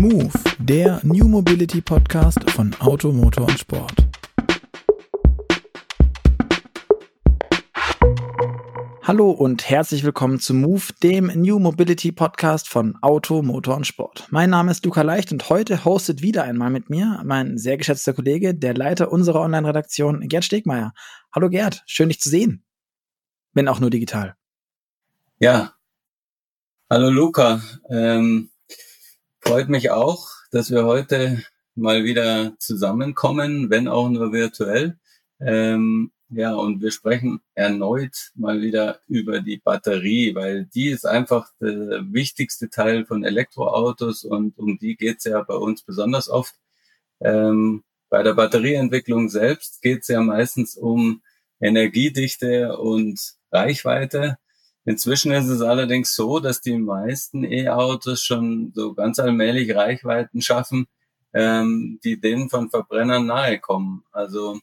Move, der New Mobility Podcast von Auto, Motor und Sport. Hallo und herzlich willkommen zu Move, dem New Mobility Podcast von Auto, Motor und Sport. Mein Name ist Luca Leicht und heute hostet wieder einmal mit mir mein sehr geschätzter Kollege, der Leiter unserer Online-Redaktion, Gerd Stegmeier. Hallo Gerd, schön dich zu sehen. Wenn auch nur digital. Ja, hallo Luca. Ähm, freut mich auch, dass wir heute mal wieder zusammenkommen, wenn auch nur virtuell. Ähm, ja, und wir sprechen erneut mal wieder über die Batterie, weil die ist einfach der wichtigste Teil von Elektroautos und um die geht's ja bei uns besonders oft. Ähm, bei der Batterieentwicklung selbst geht's ja meistens um Energiedichte und Reichweite. Inzwischen ist es allerdings so, dass die meisten E-Autos schon so ganz allmählich Reichweiten schaffen, ähm, die denen von Verbrennern nahe kommen. Also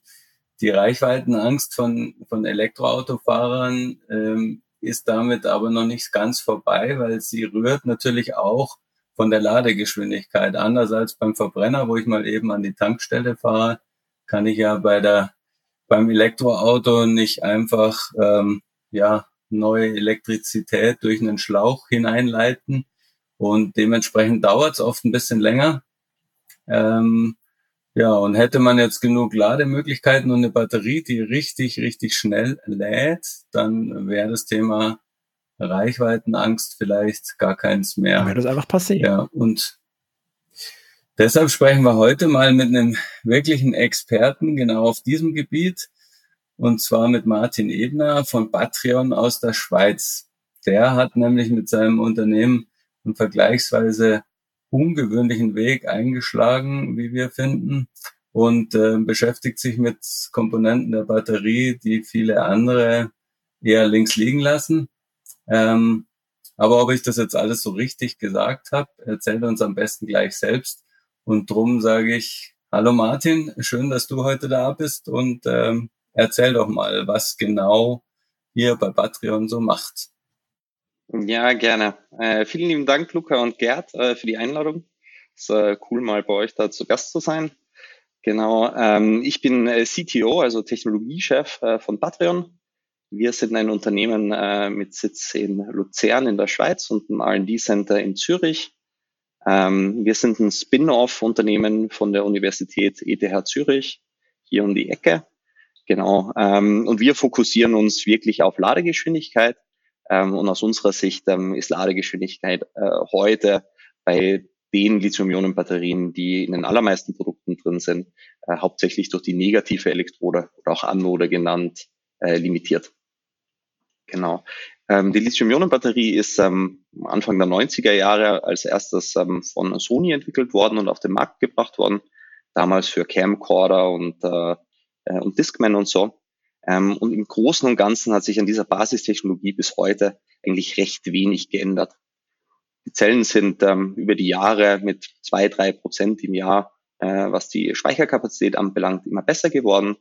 die Reichweitenangst von, von Elektroautofahrern ähm, ist damit aber noch nicht ganz vorbei, weil sie rührt natürlich auch von der Ladegeschwindigkeit. Anders als beim Verbrenner, wo ich mal eben an die Tankstelle fahre, kann ich ja bei der beim Elektroauto nicht einfach ähm, ja neue Elektrizität durch einen Schlauch hineinleiten und dementsprechend dauert es oft ein bisschen länger. Ähm, ja, und hätte man jetzt genug Lademöglichkeiten und eine Batterie, die richtig, richtig schnell lädt, dann wäre das Thema Reichweitenangst vielleicht gar keins mehr. Wäre das einfach passiert. Ja, und deshalb sprechen wir heute mal mit einem wirklichen Experten genau auf diesem Gebiet. Und zwar mit Martin Ebner von Patreon aus der Schweiz. Der hat nämlich mit seinem Unternehmen einen vergleichsweise ungewöhnlichen Weg eingeschlagen, wie wir finden, und äh, beschäftigt sich mit Komponenten der Batterie, die viele andere eher links liegen lassen. Ähm, aber ob ich das jetzt alles so richtig gesagt habe, erzählt uns am besten gleich selbst. Und drum sage ich, hallo Martin, schön, dass du heute da bist und ähm, erzähl doch mal, was genau ihr bei Patreon so macht. Ja, gerne. Äh, vielen lieben Dank, Luca und Gerd, äh, für die Einladung. Es ist äh, cool, mal bei euch da zu Gast zu sein. Genau. Ähm, ich bin äh, CTO, also Technologiechef äh, von Patreon. Wir sind ein Unternehmen äh, mit Sitz in Luzern in der Schweiz und einem R&D-Center in Zürich. Ähm, wir sind ein Spin-off-Unternehmen von der Universität ETH Zürich, hier um die Ecke. Genau. Ähm, und wir fokussieren uns wirklich auf Ladegeschwindigkeit ähm, und aus unserer Sicht ähm, ist Ladegeschwindigkeit äh, heute bei den Lithium-Ionen-Batterien, die in den allermeisten Produkten drin sind, äh, hauptsächlich durch die negative Elektrode oder auch Anode genannt, äh, limitiert. Genau. Ähm, die Lithium-Ionen-Batterie ist ähm, Anfang der 90er Jahre als erstes ähm, von Sony entwickelt worden und auf den Markt gebracht worden. Damals für Camcorder und, äh, äh und Discman und so. Ähm, und im Großen und Ganzen hat sich an dieser Basistechnologie bis heute eigentlich recht wenig geändert. Die Zellen sind ähm, über die Jahre mit zwei, drei Prozent im Jahr, äh, was die Speicherkapazität anbelangt, immer besser geworden.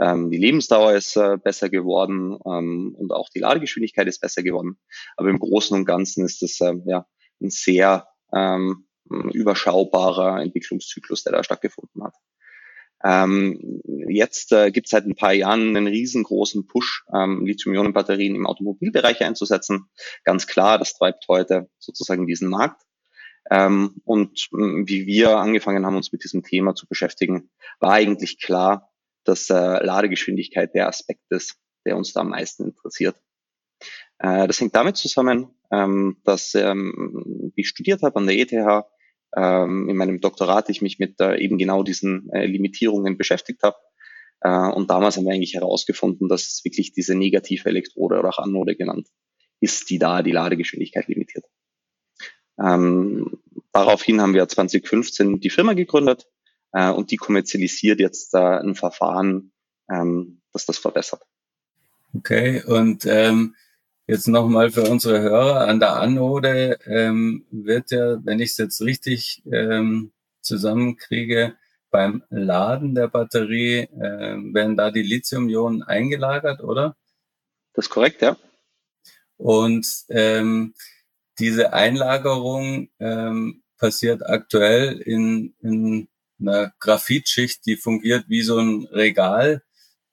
Ähm, die Lebensdauer ist äh, besser geworden ähm, und auch die Ladegeschwindigkeit ist besser geworden. Aber im Großen und Ganzen ist das ähm, ja ein sehr ähm, überschaubarer Entwicklungszyklus, der da stattgefunden hat. Ähm, jetzt äh, gibt es seit ein paar Jahren einen riesengroßen Push, ähm, Lithium-Ionen-Batterien im Automobilbereich einzusetzen. Ganz klar, das treibt heute sozusagen diesen Markt. Ähm, und äh, wie wir angefangen haben, uns mit diesem Thema zu beschäftigen, war eigentlich klar, dass äh, Ladegeschwindigkeit der Aspekt ist, der uns da am meisten interessiert. Äh, das hängt damit zusammen, ähm, dass ähm, ich studiert habe an der ETH, ähm, in meinem Doktorat ich mich mit äh, eben genau diesen äh, Limitierungen beschäftigt habe. Äh, und damals haben wir eigentlich herausgefunden, dass es wirklich diese negative Elektrode oder auch Anode genannt ist, die da die Ladegeschwindigkeit limitiert. Ähm, daraufhin haben wir 2015 die Firma gegründet äh, und die kommerzialisiert jetzt äh, ein Verfahren, ähm, das das verbessert. Okay, und ähm, Jetzt nochmal für unsere Hörer, an der Anode ähm, wird ja, wenn ich es jetzt richtig ähm, zusammenkriege, beim Laden der Batterie äh, werden da die Lithium-Ionen eingelagert, oder? Das ist korrekt, ja. Und ähm, diese Einlagerung ähm, passiert aktuell in, in einer Graphitschicht, die fungiert wie so ein Regal,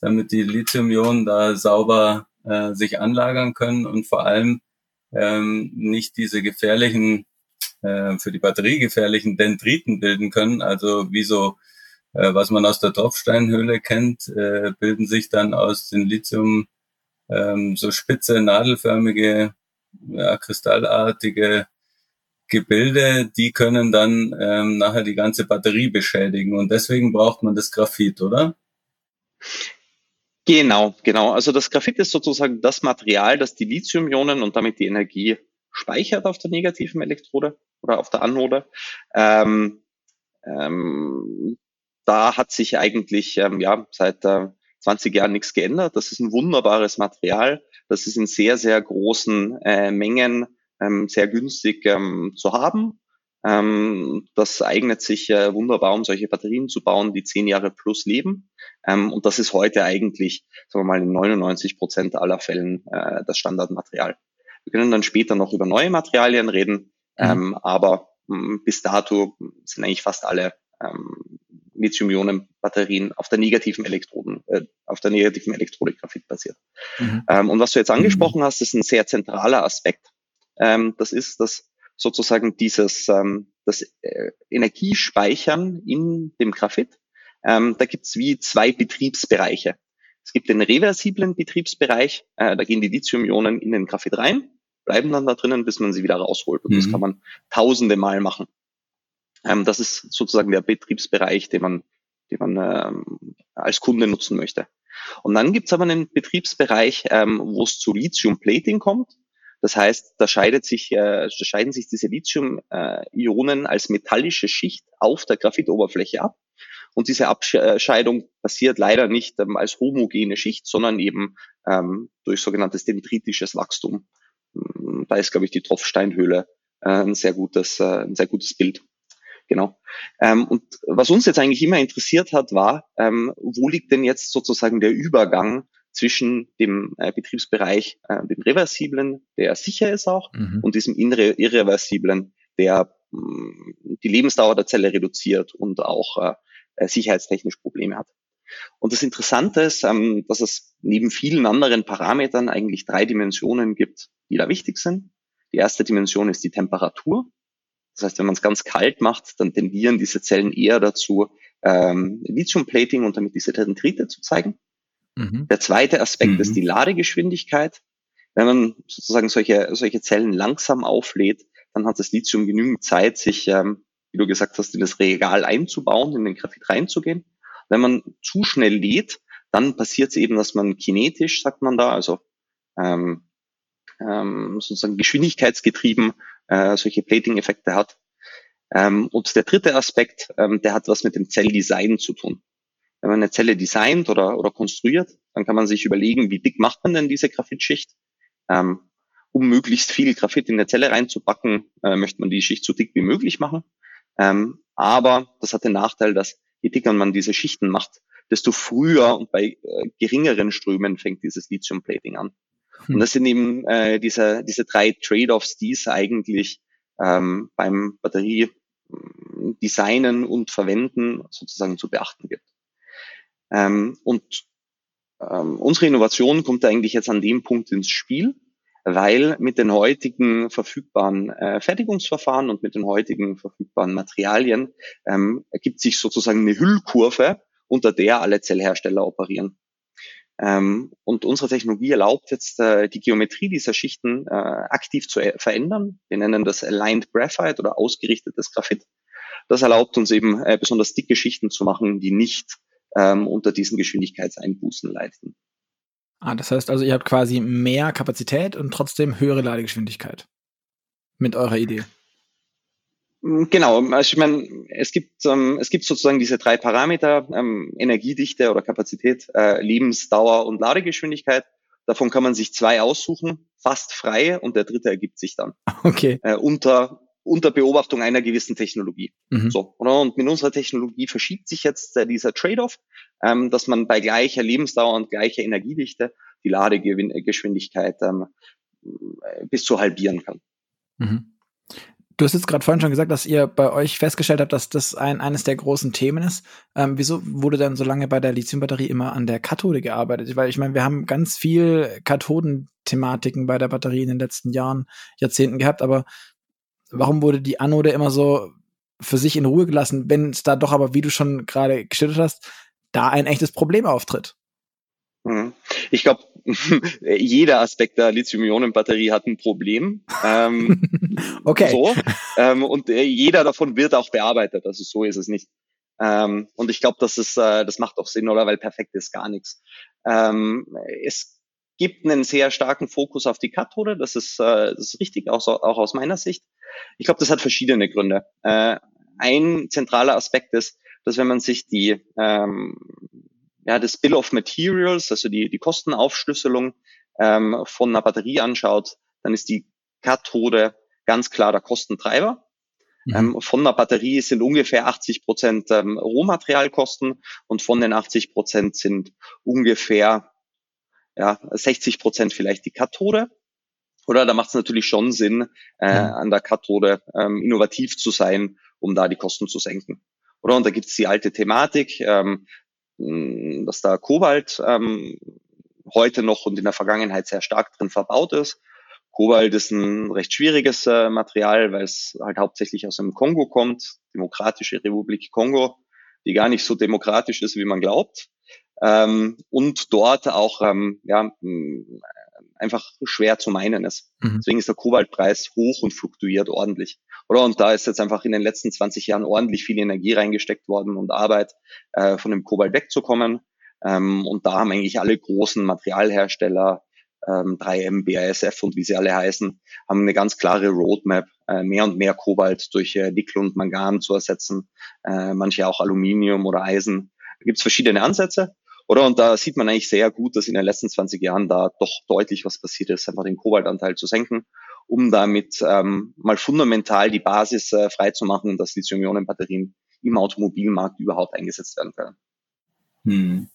damit die Lithium-Ionen da sauber äh, sich anlagern können und vor allem ähm, nicht diese gefährlichen, äh, für die Batterie gefährlichen Dendriten bilden können, also wie so, äh, was man aus der Tropfsteinhöhle kennt, äh, bilden sich dann aus den Lithium ähm, so spitze, nadelförmige, ja, kristallartige Gebilde, die können dann ähm, nachher die ganze Batterie beschädigen. Und deswegen braucht man das Graphit, oder? Genau, genau. Also das Graphit ist sozusagen das Material, das die Lithium-Ionen und damit die Energie speichert auf der negativen Elektrode oder auf der Anode. Ähm, ähm, da hat sich eigentlich ähm, ja seit äh, 20 Jahren nichts geändert. Das ist ein wunderbares Material. Das ist in sehr, sehr großen äh, Mengen ähm, sehr günstig ähm, zu haben. Ähm, das eignet sich äh, wunderbar, um solche Batterien zu bauen, die zehn Jahre plus leben. Ähm, und das ist heute eigentlich, sagen wir mal, in 99 Prozent aller Fällen äh, das Standardmaterial. Wir können dann später noch über neue Materialien reden, mhm. ähm, aber mh, hm, bis dato sind eigentlich fast alle ähm, Lithium-Ionen-Batterien auf der negativen Elektroden, äh, auf der negativen Elektronik Graphit basiert. Mhm. Ähm, und was du jetzt angesprochen hast, ist ein sehr zentraler Aspekt ähm, das ist das sozusagen dieses ähm, das äh, Energiespeichern in dem Graphit. Ähm, da gibt's wie zwei Betriebsbereiche. Es gibt den reversiblen Betriebsbereich, äh, da gehen die Lithium-Ionen in den Graphit rein, bleiben dann da drinnen, bis man sie wieder rausholt. Und mhm. das kann man tausende Mal machen. Ähm, das ist sozusagen der Betriebsbereich, den man, den man ähm, als Kunde nutzen möchte. Und dann gibt's aber einen Betriebsbereich, ähm, wo es zu Lithium-Plating kommt. Das heißt, da scheidet sich, äh, da scheiden sich diese Lithium-Ionen als metallische Schicht auf der Graphitoberfläche ab. Und diese Abscheidung passiert leider nicht ähm, als homogene Schicht, sondern eben ähm, durch sogenanntes dendritisches Wachstum. Hm, da ist, glaube ich, die Tropfsteinhöhle äh, ein sehr gutes, äh, ein sehr gutes Bild. Genau. Ähm, und was uns jetzt eigentlich immer interessiert hat, war, ähm, wo liegt denn jetzt sozusagen der Übergang zwischen dem äh, Betriebsbereich, äh, dem reversiblen, der sicher ist auch, mhm. und diesem irreversiblen, der mh, mm, die Lebensdauer der Zelle reduziert und auch äh, äh, sicherheitstechnisch Probleme hat. Und das Interessante ist, ähm, dass es neben vielen anderen Parametern eigentlich drei Dimensionen gibt, die da wichtig sind. Die erste Dimension ist die Temperatur. Das heißt, wenn man es ganz kalt macht, dann tendieren diese Zellen eher dazu, ähm, Lithium-Plating und damit diese Dendrite zu zeigen. Mhm. Der zweite Aspekt mhm. ist die Ladegeschwindigkeit. Wenn man sozusagen solche, solche Zellen langsam auflädt, dann hat das Lithium genügend Zeit, sich, ähm, wie du gesagt hast, in das Regal einzubauen, in den Graphit reinzugehen. Wenn man zu schnell lädt, dann passiert es eben, dass man kinetisch, sagt man da, also ähm, ähm, sozusagen geschwindigkeitsgetrieben äh, solche Plating-Effekte hat. Ähm, und der dritte Aspekt, ähm, der hat was mit dem Zelldesign zu tun. Wenn man eine Zelle designt oder, oder konstruiert, dann kann man sich überlegen, wie dick macht man denn diese Graphitschicht? Ähm, um möglichst viel Graphit in der Zelle reinzupacken, äh, möchte man die Schicht so dick wie möglich machen. Ähm, aber das hat den Nachteil, dass je dicker man diese Schichten macht, desto früher und bei äh, geringeren Strömen fängt dieses Lithium-Plating an. Hm. Und das sind eben äh, diese, diese drei Trade-offs, die es eigentlich ähm, beim Batterie-Designen und Verwenden sozusagen zu beachten gibt. Ähm, und ähm, unsere Innovation kommt eigentlich jetzt an dem Punkt ins Spiel, weil mit den heutigen verfügbaren äh, Fertigungsverfahren und mit den heutigen verfügbaren Materialien ähm, ergibt sich sozusagen eine Hüllkurve, unter der alle Zellhersteller operieren. Ähm, und unsere Technologie erlaubt jetzt äh, die Geometrie dieser Schichten äh, aktiv zu äh, verändern. Wir nennen das Aligned Graphite oder ausgerichtetes Graphit. Das erlaubt uns eben äh, besonders dicke Schichten zu machen, die nicht ähm, unter diesen Geschwindigkeitseinbußen leisten. Ah, das heißt also, ihr habt quasi mehr Kapazität und trotzdem höhere Ladegeschwindigkeit mit eurer Idee. Mm, genau, also ich meine, es gibt ähm, es gibt sozusagen diese drei Parameter: ähm, Energiedichte oder Kapazität, äh, Lebensdauer und Ladegeschwindigkeit. Davon kann man sich zwei aussuchen, fast frei, und der dritte ergibt sich dann. Okay. Äh, unter unter Beobachtung einer gewissen Technologie. Mhm. So, oder? Und mit unserer Technologie verschiebt sich jetzt äh, dieser Trade-off, ähm, dass man bei gleicher Lebensdauer und gleicher Energiedichte die Ladegeschwindigkeit ähm, bis zu halbieren kann. Mhm. Du hast jetzt gerade vorhin schon gesagt, dass ihr bei euch festgestellt habt, dass das ein, eines der großen Themen ist. Ähm, wieso wurde dann so lange bei der Lithiumbatterie immer an der Kathode gearbeitet? Weil ich meine, wir haben ganz viel Kathodenthematiken bei der Batterie in den letzten Jahren, Jahrzehnten gehabt, aber warum wurde die Anode immer so für sich in Ruhe gelassen, wenn es da doch aber, wie du schon gerade geschildert hast, da ein echtes Problem auftritt? Mhm. Ich glaube, jeder Aspekt der Lithium-Ionen-Batterie hat ein Problem. Ähm, okay. So, ähm, und äh, jeder davon wird auch bearbeitet. Also so ist es nicht. Ähm, und ich glaube, das ist, äh, das macht auch Sinn, oder? Weil perfekt ist gar nichts. Ähm, es gibt einen sehr starken Fokus auf die Kathode. Das ist, äh, das ist richtig, auch, so, auch aus meiner Sicht. Ich glaube, das hat verschiedene Gründe. Äh, ein zentraler Aspekt ist, dass wenn man sich die ähm, ja, das Bill of Materials, also die, die Kostenaufschlüsselung ähm, von einer Batterie anschaut, dann ist die Kathode ganz klar der Kostentreiber. Mhm. Ähm, von einer Batterie sind ungefähr 80 Prozent ähm, Rohmaterialkosten und von den 80 Prozent sind ungefähr ja, 60 Prozent vielleicht die Kathode. Oder da macht es natürlich schon Sinn, äh, an der Kathode ähm, innovativ zu sein, um da die Kosten zu senken. Oder und da gibt es die alte Thematik, ähm, dass da Kobalt ähm, heute noch und in der Vergangenheit sehr stark drin verbaut ist. Kobalt ist ein recht schwieriges äh, Material, weil es halt hauptsächlich aus dem Kongo kommt, Demokratische Republik Kongo, die gar nicht so demokratisch ist, wie man glaubt. Ähm, und dort auch ähm, ja, einfach schwer zu meinen ist. Mhm. Deswegen ist der Kobaltpreis hoch und fluktuiert ordentlich. Oder? Und da ist jetzt einfach in den letzten 20 Jahren ordentlich viel Energie reingesteckt worden und Arbeit, äh, von dem Kobalt wegzukommen. Ähm, und da haben eigentlich alle großen Materialhersteller, ähm, 3M, BASF und wie sie alle heißen, haben eine ganz klare Roadmap, äh, mehr und mehr Kobalt durch äh, Nickel und Mangan zu ersetzen, äh, manche auch Aluminium oder Eisen. Da gibt es verschiedene Ansätze. Oder? Und da sieht man eigentlich sehr gut, dass in den letzten 20 Jahren da doch deutlich was passiert ist, einfach den Kobaltanteil zu senken, um damit ähm, mal fundamental die Basis äh, freizumachen, dass Lithium-Ionen-Batterien im Automobilmarkt überhaupt eingesetzt werden können. Hm.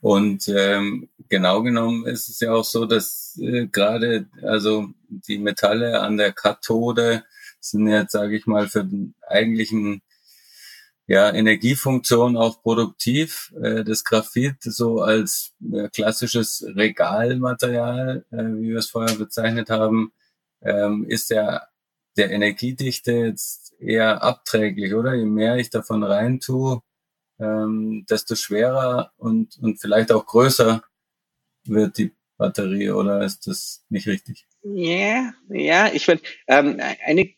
Und ähm, genau genommen ist es ja auch so, dass äh, gerade also die Metalle an der Kathode sind jetzt, sage ich mal, für den eigentlichen ja, Energiefunktion auch produktiv. Äh, das Graphit so als äh, klassisches Regalmaterial, äh, wie wir es vorher bezeichnet haben, ähm, ist der, der Energiedichte jetzt eher abträglich, oder? Je mehr ich davon rein tue, ähm, desto schwerer und, und vielleicht auch größer wird die Batterie, oder ist das nicht richtig? Ja, ja, ich finde, ähm, eine,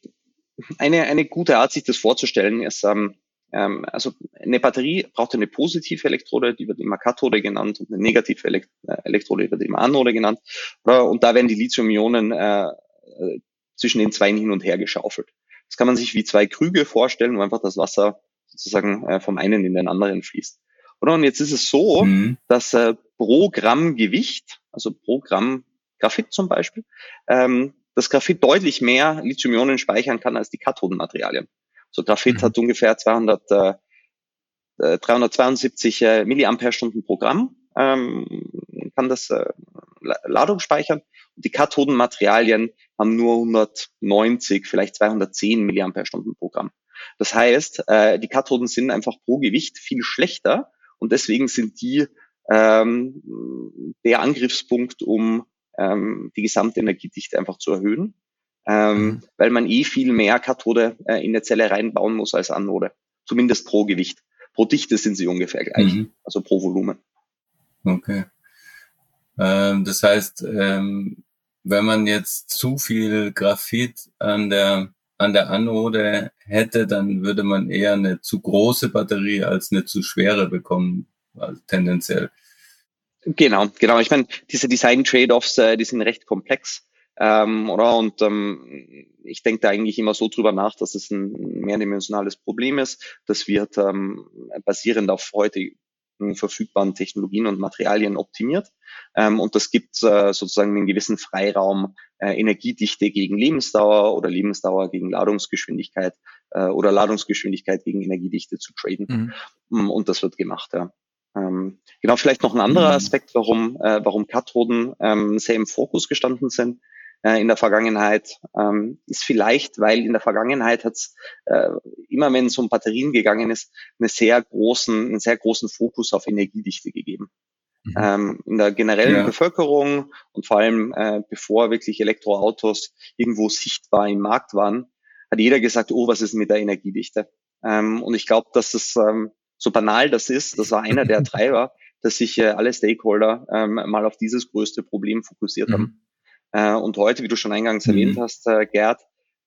eine, eine gute Art, sich das vorzustellen, ist, ähm, ähm, also eine Batterie braucht eine positive Elektrode, die wird immer Kathode genannt, und eine negative Elekt äh, Elektrode wird immer Anode genannt. Und da werden die Lithium-Ionen äh, äh, zwischen den zwei hin und her geschaufelt. Das kann man sich wie zwei Krüge vorstellen, wo einfach das Wasser sozusagen äh, vom einen in den anderen fließt. Oder? Und jetzt ist es so, mhm. dass äh, pro Gramm Gewicht, also pro Gramm Graphit zum Beispiel, ähm, das Graphit deutlich mehr Lithium-Ionen speichern kann als die Kathodenmaterialien. So Graphit mhm. hat ungefähr 200, äh, 372 äh, Milliampere-Stunden pro Gramm, ähm, kann das äh, Ladung speichern. Und die Kathodenmaterialien haben nur 190, vielleicht 210 Milliampere-Stunden pro Gramm. Das heißt, äh, die Kathoden sind einfach pro Gewicht viel schlechter und deswegen sind die ähm, der Angriffspunkt, um ähm, die gesamte Energiedichte einfach zu erhöhen ähm, mhm. weil man eh viel mehr Kathode äh, in der Zelle reinbauen muss als Anode. Zumindest pro Gewicht. Pro Dichte sind sie ungefähr gleich, mhm. also pro Volumen. Okay. Ähm, das heißt, ähm, wenn man jetzt zu viel Graphit an der an der Anode hätte, dann würde man eher eine zu große Batterie als eine zu schwere bekommen, also tendenziell. Genau, genau. Ich meine, diese Design-Trade-offs, äh, die sind recht komplex. Ähm, oder? Und ähm, ich denke da eigentlich immer so drüber nach, dass es ein mehrdimensionales Problem ist. Das wird ähm, basierend auf heute verfügbaren Technologien und Materialien optimiert. Ähm, und das gibt äh, sozusagen einen gewissen Freiraum, äh, Energiedichte gegen Lebensdauer oder Lebensdauer gegen Ladungsgeschwindigkeit äh, oder Ladungsgeschwindigkeit gegen Energiedichte zu traden. Mhm. Mm, und das wird gemacht, ja. Ähm, genau, vielleicht noch ein anderer mhm. Aspekt, warum, äh, warum Kathoden ähm, sehr im Fokus gestanden sind äh, in der Vergangenheit, ähm, ist vielleicht, weil in der Vergangenheit hat es äh, immer, wenn es um Batterien gegangen ist, eine sehr großen, einen sehr großen Fokus auf Energiedichte gegeben. Mhm. Ähm, in der generellen ja. Bevölkerung und vor allem äh, bevor wirklich Elektroautos irgendwo sichtbar im Markt waren, hat jeder gesagt, oh, was ist mit der Energiedichte? Ähm, und ich glaube, dass das ähm, so banal das ist, das war einer der Treiber, dass sich äh, alle Stakeholder ähm, mal auf dieses größte Problem fokussiert mhm. haben. Äh, und heute, wie du schon eingangs mhm. erwähnt hast, äh, Gerd,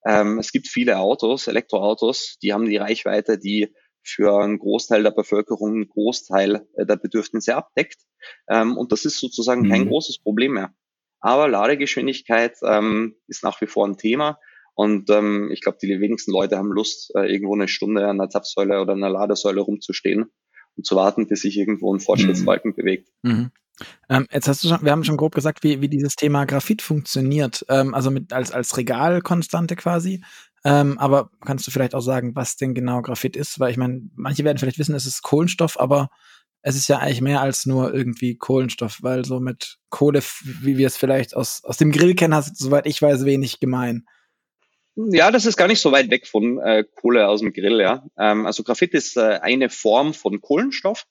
ähm, es gibt viele Autos, Elektroautos, die haben die Reichweite, die für einen Großteil der Bevölkerung einen Großteil äh, der Bedürfnisse abdeckt. Ähm, und das ist sozusagen mhm. kein großes Problem mehr. Aber Ladegeschwindigkeit ähm, ist nach wie vor ein Thema. Und ähm, ich glaube, die wenigsten Leute haben Lust, äh, irgendwo eine Stunde an einer Zapfsäule oder einer Ladesäule rumzustehen und zu warten, bis sich irgendwo ein Fortschrittsbalken mhm. bewegt. Mhm. Ähm, jetzt hast du schon, wir haben schon grob gesagt, wie, wie dieses Thema Graphit funktioniert, ähm, also mit als, als Regalkonstante quasi. Ähm, aber kannst du vielleicht auch sagen, was denn genau Graphit ist? Weil ich meine, manche werden vielleicht wissen, es ist Kohlenstoff, aber es ist ja eigentlich mehr als nur irgendwie Kohlenstoff, weil so mit Kohle, wie wir es vielleicht aus, aus dem Grill kennen, hast soweit ich weiß, wenig gemein. Ja, das ist gar nicht so weit weg von äh, Kohle aus dem Grill, ja. Ähm, also Graphit ist äh, eine Form von Kohlenstoff.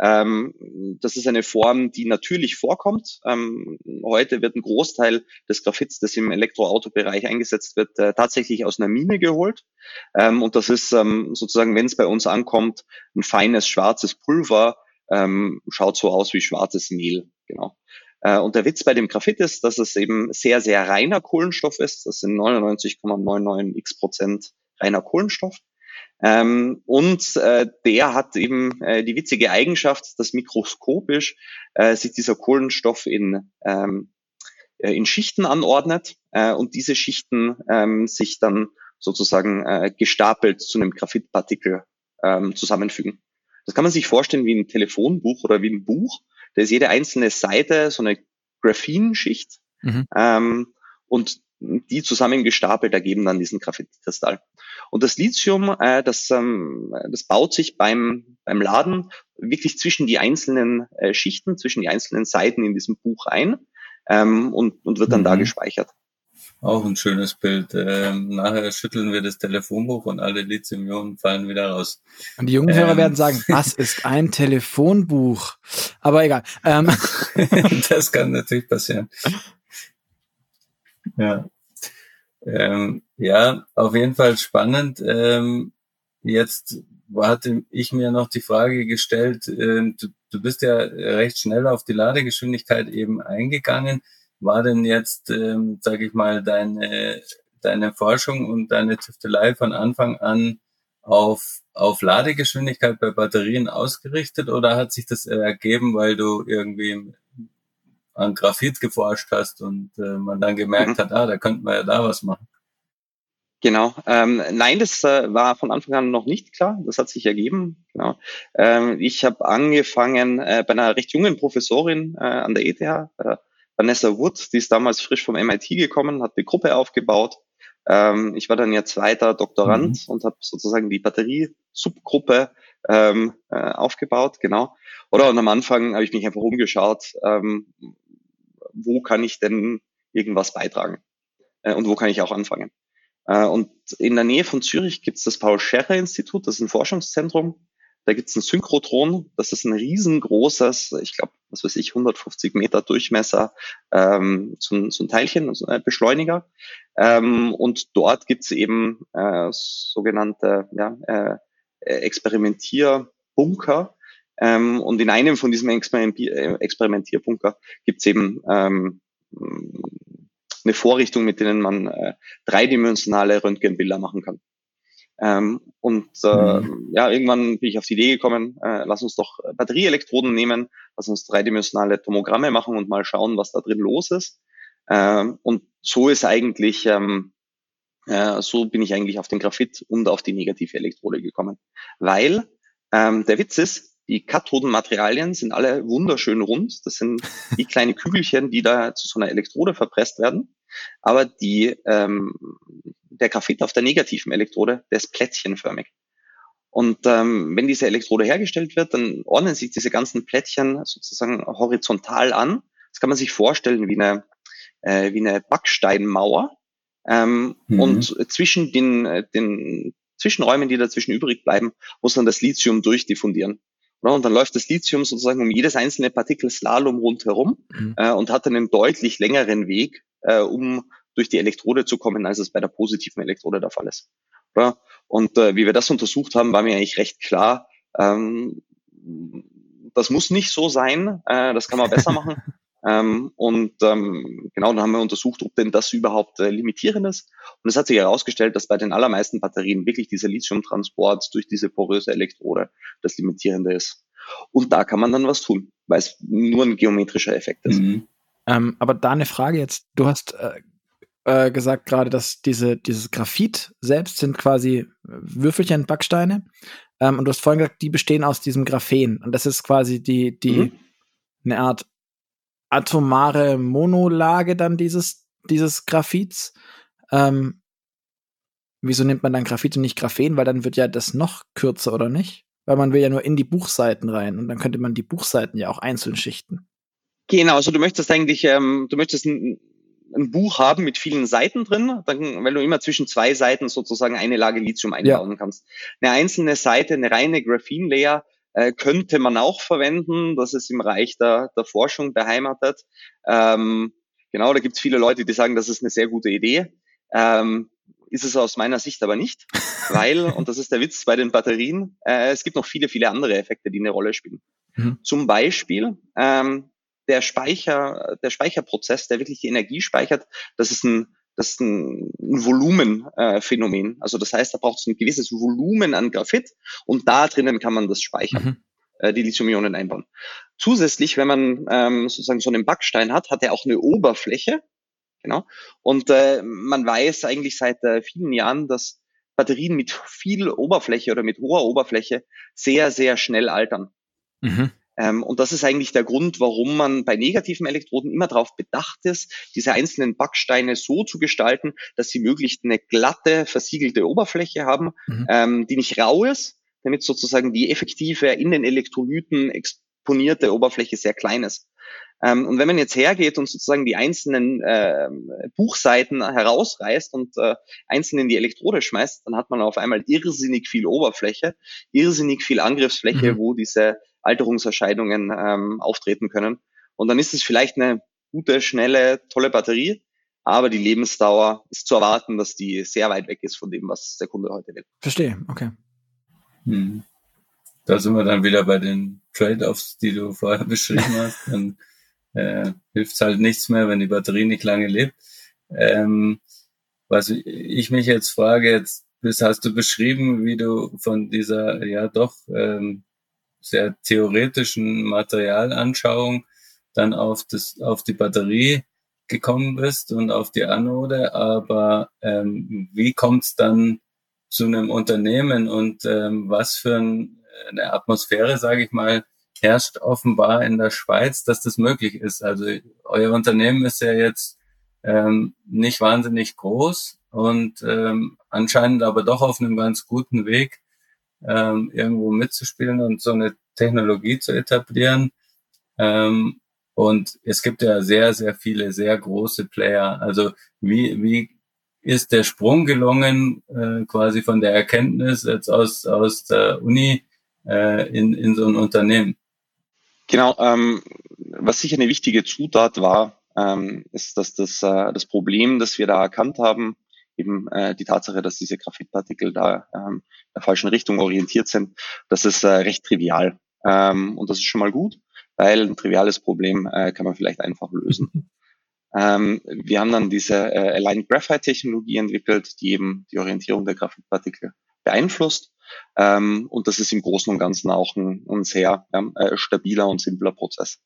Ähm, das ist eine Form, die natürlich vorkommt. Ähm, heute wird ein Großteil des Graphits, das im Elektroautobereich eingesetzt wird, äh, tatsächlich aus einer Mine geholt. Ähm, und das ist ähm, sozusagen, wenn es bei uns ankommt, ein feines schwarzes Pulver, ähm, schaut so aus wie schwarzes Mehl. Genau. Äh, und der Witz bei dem Graphit ist, dass es eben sehr, sehr reiner Kohlenstoff ist. Das sind 99,99 x Prozent reiner Kohlenstoff. Ähm, und äh, der hat eben äh, die witzige Eigenschaft, dass mikroskopisch sich dieser Kohlenstoff in, ähm, äh, in Schichten anordnet und diese Schichten ähm, sich dann sozusagen gestapelt zu einem Graphitpartikel zusammenfügen. Das kann man sich vorstellen wie ein Telefonbuch oder wie ein Buch. Da ist jede einzelne Seite so eine Graphinschicht mhm. ähm, und die zusammengestapelt ergeben dann diesen Graphitkristall. Und das Lithium, äh, das, ähm, das baut sich beim, beim Laden wirklich zwischen die einzelnen äh, Schichten, zwischen die einzelnen Seiten in diesem Buch ein ähm, und, und wird dann mhm. da gespeichert. Auch ein schönes Bild. Ähm, nachher schütteln wir das Telefonbuch und alle Lithium-Ionen fallen wieder raus. Und die jungen Hörer ähm. werden sagen, was ist ein Telefonbuch? Aber egal. Ähm. das kann natürlich passieren. Ja. Ähm, ja, auf jeden Fall spannend. Ähm, jetzt hatte ich mir noch die Frage gestellt, äh, du, du bist ja recht schnell auf die Ladegeschwindigkeit eben eingegangen war denn jetzt, ähm, sage ich mal, deine, deine Forschung und deine Tüftelei von Anfang an auf, auf Ladegeschwindigkeit bei Batterien ausgerichtet oder hat sich das ergeben, weil du irgendwie an Graphit geforscht hast und äh, man dann gemerkt mhm. hat, ah, da könnte man ja da was machen? Genau. Ähm, nein, das äh, war von Anfang an noch nicht klar. Das hat sich ergeben. Genau. Ähm, ich habe angefangen äh, bei einer recht jungen Professorin äh, an der ETH, äh, Vanessa Wood, die ist damals frisch vom MIT gekommen, hat eine Gruppe aufgebaut. Ähm, ich war dann ja zweiter Doktorand mhm. und habe sozusagen die Batterie-Subgruppe ähm, äh, aufgebaut, genau. Oder und am Anfang habe ich mich einfach umgeschaut, ähm, wo kann ich denn irgendwas beitragen äh, und wo kann ich auch anfangen. Äh, und in der Nähe von Zürich gibt es das Paul Scherrer Institut, das ist ein Forschungszentrum, da gibt's ein Synchrotron, das ist ein riesengroßes, ich glaube, was weiß ich, 150 Meter Durchmesser, ähm, so, ein, so ein Teilchen, so ein Beschleuniger. Ähm, und dort gibt's eben äh, sogenannte ja, äh, Experimentierbunker. Ähm, und in einem von diesen Experimentier Experimentierbunker gibt's eben ähm, eine Vorrichtung, mit denen man äh, dreidimensionale Röntgenbilder machen kann. Ähm, und äh, mhm. ja, irgendwann bin ich auf die Idee gekommen, äh, lass uns doch Batterieelektroden nehmen, lass uns dreidimensionale Tomogramme machen und mal schauen, was da drin los ist. Ähm, und so ist eigentlich, ähm, äh, so bin ich eigentlich auf den Graphit und auf die negative Elektrode gekommen. Weil ähm, der Witz ist, die Kathodenmaterialien sind alle wunderschön rund. Das sind die kleine Kügelchen, die da zu so einer Elektrode verpresst werden. Aber die ähm, der Graphit auf der negativen Elektrode, der ist plättchenförmig. Und ähm, wenn diese Elektrode hergestellt wird, dann ordnen sich diese ganzen Plättchen sozusagen horizontal an. Das kann man sich vorstellen wie eine, äh, wie eine Backsteinmauer. Ähm, mhm. Und zwischen den, äh, den Zwischenräumen, die dazwischen übrig bleiben, muss dann das Lithium durchdiffundieren. Und dann läuft das Lithium sozusagen um jedes einzelne Partikel Slalom rundherum mhm. äh, und hat einen deutlich längeren Weg, äh, um durch die Elektrode zu kommen, als es bei der positiven Elektrode der Fall ist. Ja? Und äh, wie wir das untersucht haben, war mir eigentlich recht klar, ähm, das muss nicht so sein, äh, das kann man besser machen. Ähm, und ähm, genau, dann haben wir untersucht, ob denn das überhaupt äh, limitierend ist. Und es hat sich herausgestellt, dass bei den allermeisten Batterien wirklich dieser Lithiumtransport durch diese poröse Elektrode das Limitierende ist. Und da kann man dann was tun, weil es nur ein geometrischer Effekt ist. Mhm. Ähm, aber da eine Frage jetzt. Du hast äh, äh, gesagt gerade, dass diese, dieses Graphit selbst sind quasi Würfelchen, Backsteine. Ähm, und du hast vorhin gesagt, die bestehen aus diesem Graphen. Und das ist quasi die, die, mhm. eine Art atomare Monolage dann dieses, dieses Graphits. Ähm, wieso nimmt man dann Graphit und nicht Graphen? Weil dann wird ja das noch kürzer, oder nicht? Weil man will ja nur in die Buchseiten rein und dann könnte man die Buchseiten ja auch einzeln schichten. Genau, also du möchtest eigentlich, ähm, du möchtest ein, ein Buch haben mit vielen Seiten drin, dann, weil du immer zwischen zwei Seiten sozusagen eine Lage Lithium einbauen ja. kannst. Eine einzelne Seite, eine reine Graphene-Layer äh, könnte man auch verwenden. Das ist im Reich der, der Forschung beheimatet. Ähm, genau, da gibt es viele Leute, die sagen, das ist eine sehr gute Idee. Ähm, ist es aus meiner Sicht aber nicht, weil, und das ist der Witz bei den Batterien, äh, es gibt noch viele, viele andere Effekte, die eine Rolle spielen. Mhm. Zum Beispiel ähm, der Speicher, der Speicherprozess, der wirklich die Energie speichert, das ist ein das ist ein, ein Volumenphänomen. Äh, also das heißt, da braucht es ein gewisses Volumen an Graphit und da drinnen kann man das speichern, mhm. äh, die Lithium-Ionen einbauen. Zusätzlich, wenn man ähm, sozusagen so einen Backstein hat, hat er auch eine Oberfläche. Genau. Und äh, man weiß eigentlich seit äh, vielen Jahren, dass Batterien mit viel Oberfläche oder mit hoher Oberfläche sehr, sehr schnell altern. Mhm. Ähm, und das ist eigentlich der Grund, warum man bei negativen Elektroden immer darauf bedacht ist, diese einzelnen Backsteine so zu gestalten, dass sie möglichst eine glatte, versiegelte Oberfläche haben, mhm. ähm, die nicht rau ist, damit sozusagen die effektive in den Elektrolyten exponierte Oberfläche sehr klein ist. Ähm, und wenn man jetzt hergeht und sozusagen die einzelnen äh, Buchseiten herausreißt und äh, einzeln in die Elektrode schmeißt, dann hat man auf einmal irrsinnig viel Oberfläche, irrsinnig viel Angriffsfläche, mhm. wo diese Alterungserscheinungen ähm, auftreten können. Und dann ist es vielleicht eine gute, schnelle, tolle Batterie, aber die Lebensdauer ist zu erwarten, dass die sehr weit weg ist von dem, was der Kunde heute will. Verstehe, okay. Hm. Da sind wir dann wieder bei den Trade-offs, die du vorher beschrieben hast. Dann äh, hilft halt nichts mehr, wenn die Batterie nicht lange lebt. Ähm, was ich mich jetzt frage, jetzt das hast du beschrieben, wie du von dieser ja doch ähm, sehr theoretischen Materialanschauung dann auf das, auf die Batterie gekommen bist und auf die Anode, aber ähm, wie kommt es dann zu einem Unternehmen und ähm, was für ein, eine Atmosphäre, sage ich mal, herrscht offenbar in der Schweiz, dass das möglich ist. Also euer Unternehmen ist ja jetzt ähm, nicht wahnsinnig groß und ähm, anscheinend aber doch auf einem ganz guten Weg, ähm, irgendwo mitzuspielen und so eine Technologie zu etablieren. Ähm, und es gibt ja sehr, sehr viele sehr große Player. Also wie, wie ist der Sprung gelungen, äh, quasi von der Erkenntnis jetzt aus, aus der Uni äh, in, in so ein Unternehmen? Genau, ähm, was sicher eine wichtige Zutat war, ähm, ist, dass das, äh, das Problem, das wir da erkannt haben, eben äh, die Tatsache, dass diese Graphitpartikel da ähm, in der falschen Richtung orientiert sind, das ist äh, recht trivial. Ähm, und das ist schon mal gut, weil ein triviales Problem äh, kann man vielleicht einfach lösen. ähm, wir haben dann diese äh, Aligned Graphite Technologie entwickelt, die eben die Orientierung der Graphitpartikel beeinflusst. Ähm, und das ist im Großen und Ganzen auch ein, ein sehr ja, äh, stabiler und simpler Prozess.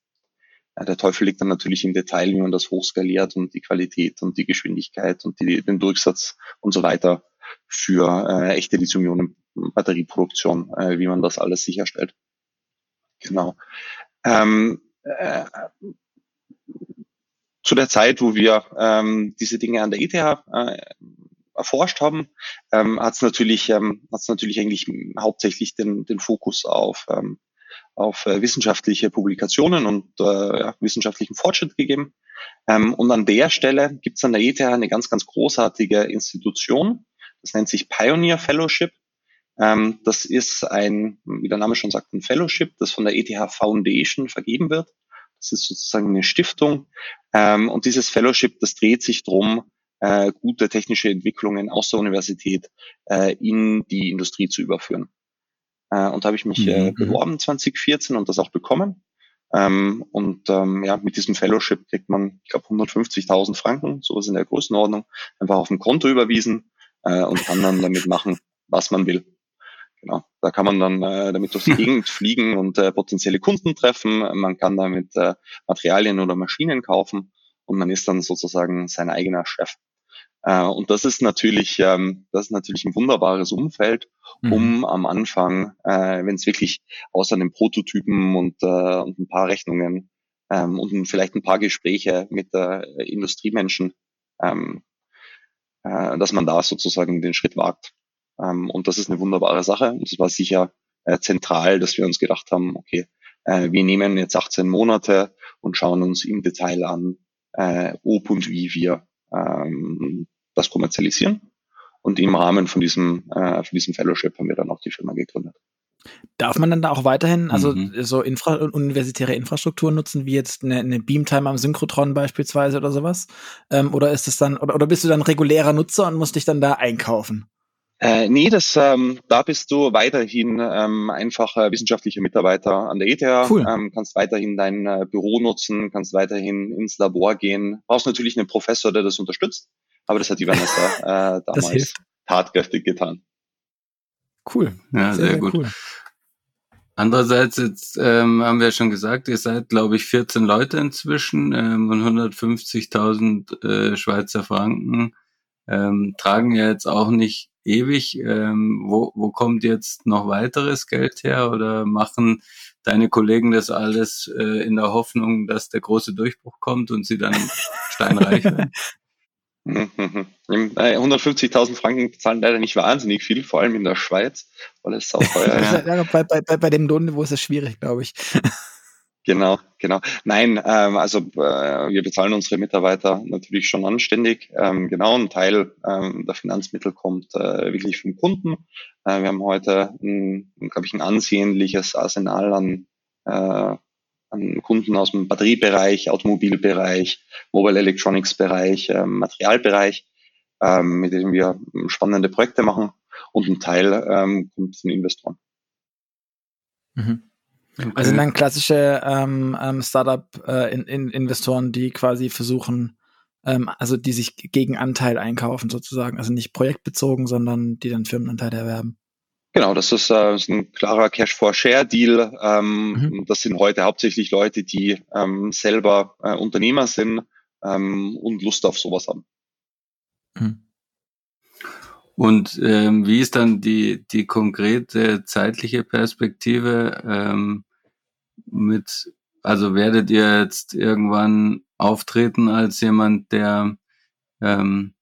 Ja, der Teufel liegt dann natürlich im Detail, wie man das hochskaliert und die Qualität und die Geschwindigkeit und die, den Durchsatz und so weiter für äh, echte Lithium-Ionen-Batterieproduktion, äh, wie man das alles sicherstellt. Genau. Ähm, äh, zu der Zeit, wo wir ähm, diese Dinge an der ETH äh, erforscht haben, ähm, hat es natürlich, ähm, hat's natürlich eigentlich hauptsächlich den, den Fokus auf, ähm, auf äh, wissenschaftliche Publikationen und äh, ja, wissenschaftlichen Fortschritt gegeben. Ähm, und an der Stelle gibt es an der ETH eine ganz, ganz großartige Institution. Das nennt sich Pioneer Fellowship. Ähm, das ist ein, wie der Name schon sagt, ein Fellowship, das von der ETH Foundation vergeben wird. Das ist sozusagen eine Stiftung. Ähm, und dieses Fellowship, das dreht sich drum, äh, gute technische Entwicklungen aus der Universität äh, in die Industrie zu überführen. Äh, und da habe ich mich äh, mhm. beworben 2014 und das auch bekommen. Ähm, und ähm, ja, mit diesem Fellowship kriegt man, ich glaube, 150.000 Franken, sowas in der Größenordnung, einfach auf ein Konto überwiesen äh, und kann dann damit machen, was man will. Genau, da kann man dann äh, damit durch die Gegend fliegen und äh, potenzielle Kunden treffen. Man kann damit äh, Materialien oder Maschinen kaufen und man ist dann sozusagen sein eigener Chef. Äh, und das ist natürlich, ähm, das ist natürlich ein wunderbares Umfeld, um mhm. am Anfang, äh, wenn es wirklich außer den Prototypen und, äh, und ein paar Rechnungen ähm, und vielleicht ein paar Gespräche mit äh, Industriemenschen, ähm, äh, dass man da sozusagen den Schritt wagt. Ähm, und das ist eine wunderbare Sache. Und es war sicher äh, zentral, dass wir uns gedacht haben, okay, äh, wir nehmen jetzt 18 Monate und schauen uns im Detail an, äh, ob und wie wir ähm, das kommerzialisieren. Und im Rahmen von diesem, äh, von diesem Fellowship haben wir dann auch die Firma gegründet. Darf man dann da auch weiterhin, also mhm. so Infra universitäre Infrastruktur nutzen, wie jetzt eine, eine Beamtime am Synchrotron beispielsweise oder sowas? Ähm, oder ist es dann, oder, oder bist du dann regulärer Nutzer und musst dich dann da einkaufen? Äh, nee, das, ähm, da bist du weiterhin ähm, einfach äh, wissenschaftlicher Mitarbeiter an der ETH, cool. ähm, kannst weiterhin dein äh, Büro nutzen, kannst weiterhin ins Labor gehen, brauchst natürlich einen Professor, der das unterstützt, aber das hat die Vanessa äh, damals tatkräftig getan. Cool. Ja, sehr, sehr gut. Cool. Andererseits jetzt ähm, haben wir schon gesagt, ihr seid, glaube ich, 14 Leute inzwischen ähm, und 150.000 äh, Schweizer Franken ähm, tragen ja jetzt auch nicht ewig. Ähm, wo, wo kommt jetzt noch weiteres Geld her oder machen deine Kollegen das alles äh, in der Hoffnung, dass der große Durchbruch kommt und sie dann steinreich werden? 150.000 Franken zahlen leider nicht wahnsinnig viel, vor allem in der Schweiz, weil es auch teuer ist. Ja. bei, bei, bei dem Lohnniveau ist es schwierig, glaube ich. Genau, genau. Nein, ähm, also äh, wir bezahlen unsere Mitarbeiter natürlich schon anständig. Ähm, genau, ein Teil ähm, der Finanzmittel kommt äh, wirklich vom Kunden. Äh, wir haben heute, glaube ich, ein ansehnliches Arsenal an, äh, an Kunden aus dem Batteriebereich, Automobilbereich, Mobile Electronics Bereich, äh, Materialbereich, ähm, mit denen wir spannende Projekte machen. Und ein Teil ähm, kommt von Investoren. Mhm. Okay. Also dann klassische ähm, ähm, Startup-Investoren, äh, in, in die quasi versuchen, ähm, also die sich gegen Anteil einkaufen sozusagen. Also nicht projektbezogen, sondern die dann Firmenanteile erwerben. Genau, das ist, äh, ist ein klarer Cash-for-Share-Deal. Ähm, mhm. Das sind heute hauptsächlich Leute, die ähm, selber äh, Unternehmer sind ähm, und Lust auf sowas haben. Mhm. Und ähm, wie ist dann die, die konkrete zeitliche Perspektive? Ähm, mit, also werdet ihr jetzt irgendwann auftreten als jemand, der ähm,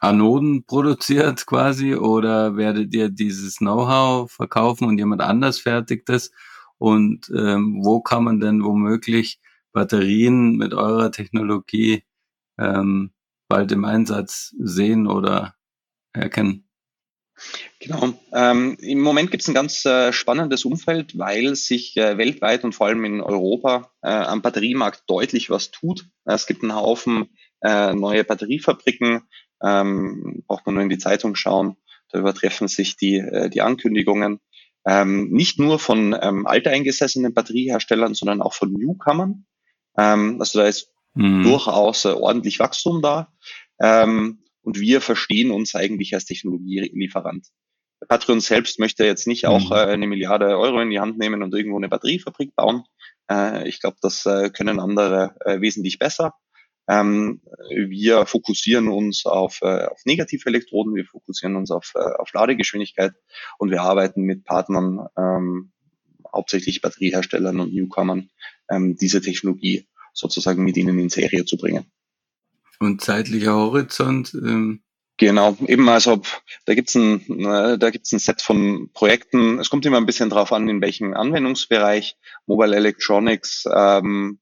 Anoden produziert quasi oder werdet ihr dieses Know-how verkaufen und jemand anders fertigt es? Und ähm, wo kann man denn womöglich Batterien mit eurer Technologie ähm, bald im Einsatz sehen oder erkennen? Genau. Ähm, Im Moment gibt es ein ganz äh, spannendes Umfeld, weil sich äh, weltweit und vor allem in Europa äh, am Batteriemarkt deutlich was tut. Es gibt einen Haufen äh, neue Batteriefabriken. Ähm, braucht man nur in die Zeitung schauen. Da übertreffen sich die, äh, die Ankündigungen. Ähm, nicht nur von ähm, alteingesessenen Batterieherstellern, sondern auch von Newcomern. Ähm, also da ist mhm. durchaus äh, ordentlich Wachstum da. Ähm, und wir verstehen uns eigentlich als Technologielieferant. Patreon selbst möchte jetzt nicht auch mhm. äh, eine Milliarde Euro in die Hand nehmen und irgendwo eine Batteriefabrik bauen. Äh, ich glaube, das äh, können andere äh, wesentlich besser. Ähm, wir fokussieren uns auf, äh, auf Negativelektroden, wir fokussieren uns auf, äh, auf Ladegeschwindigkeit und wir arbeiten mit Partnern, ähm, hauptsächlich Batterieherstellern und Newcomern, ähm, diese Technologie sozusagen mit ihnen in Serie zu bringen. Und zeitlicher Horizont, ähm, Genau, eben also da gibt's ein äh, da gibt's ein Set von Projekten. Es kommt immer ein bisschen drauf an, in welchem Anwendungsbereich. Mobile Electronics ähm,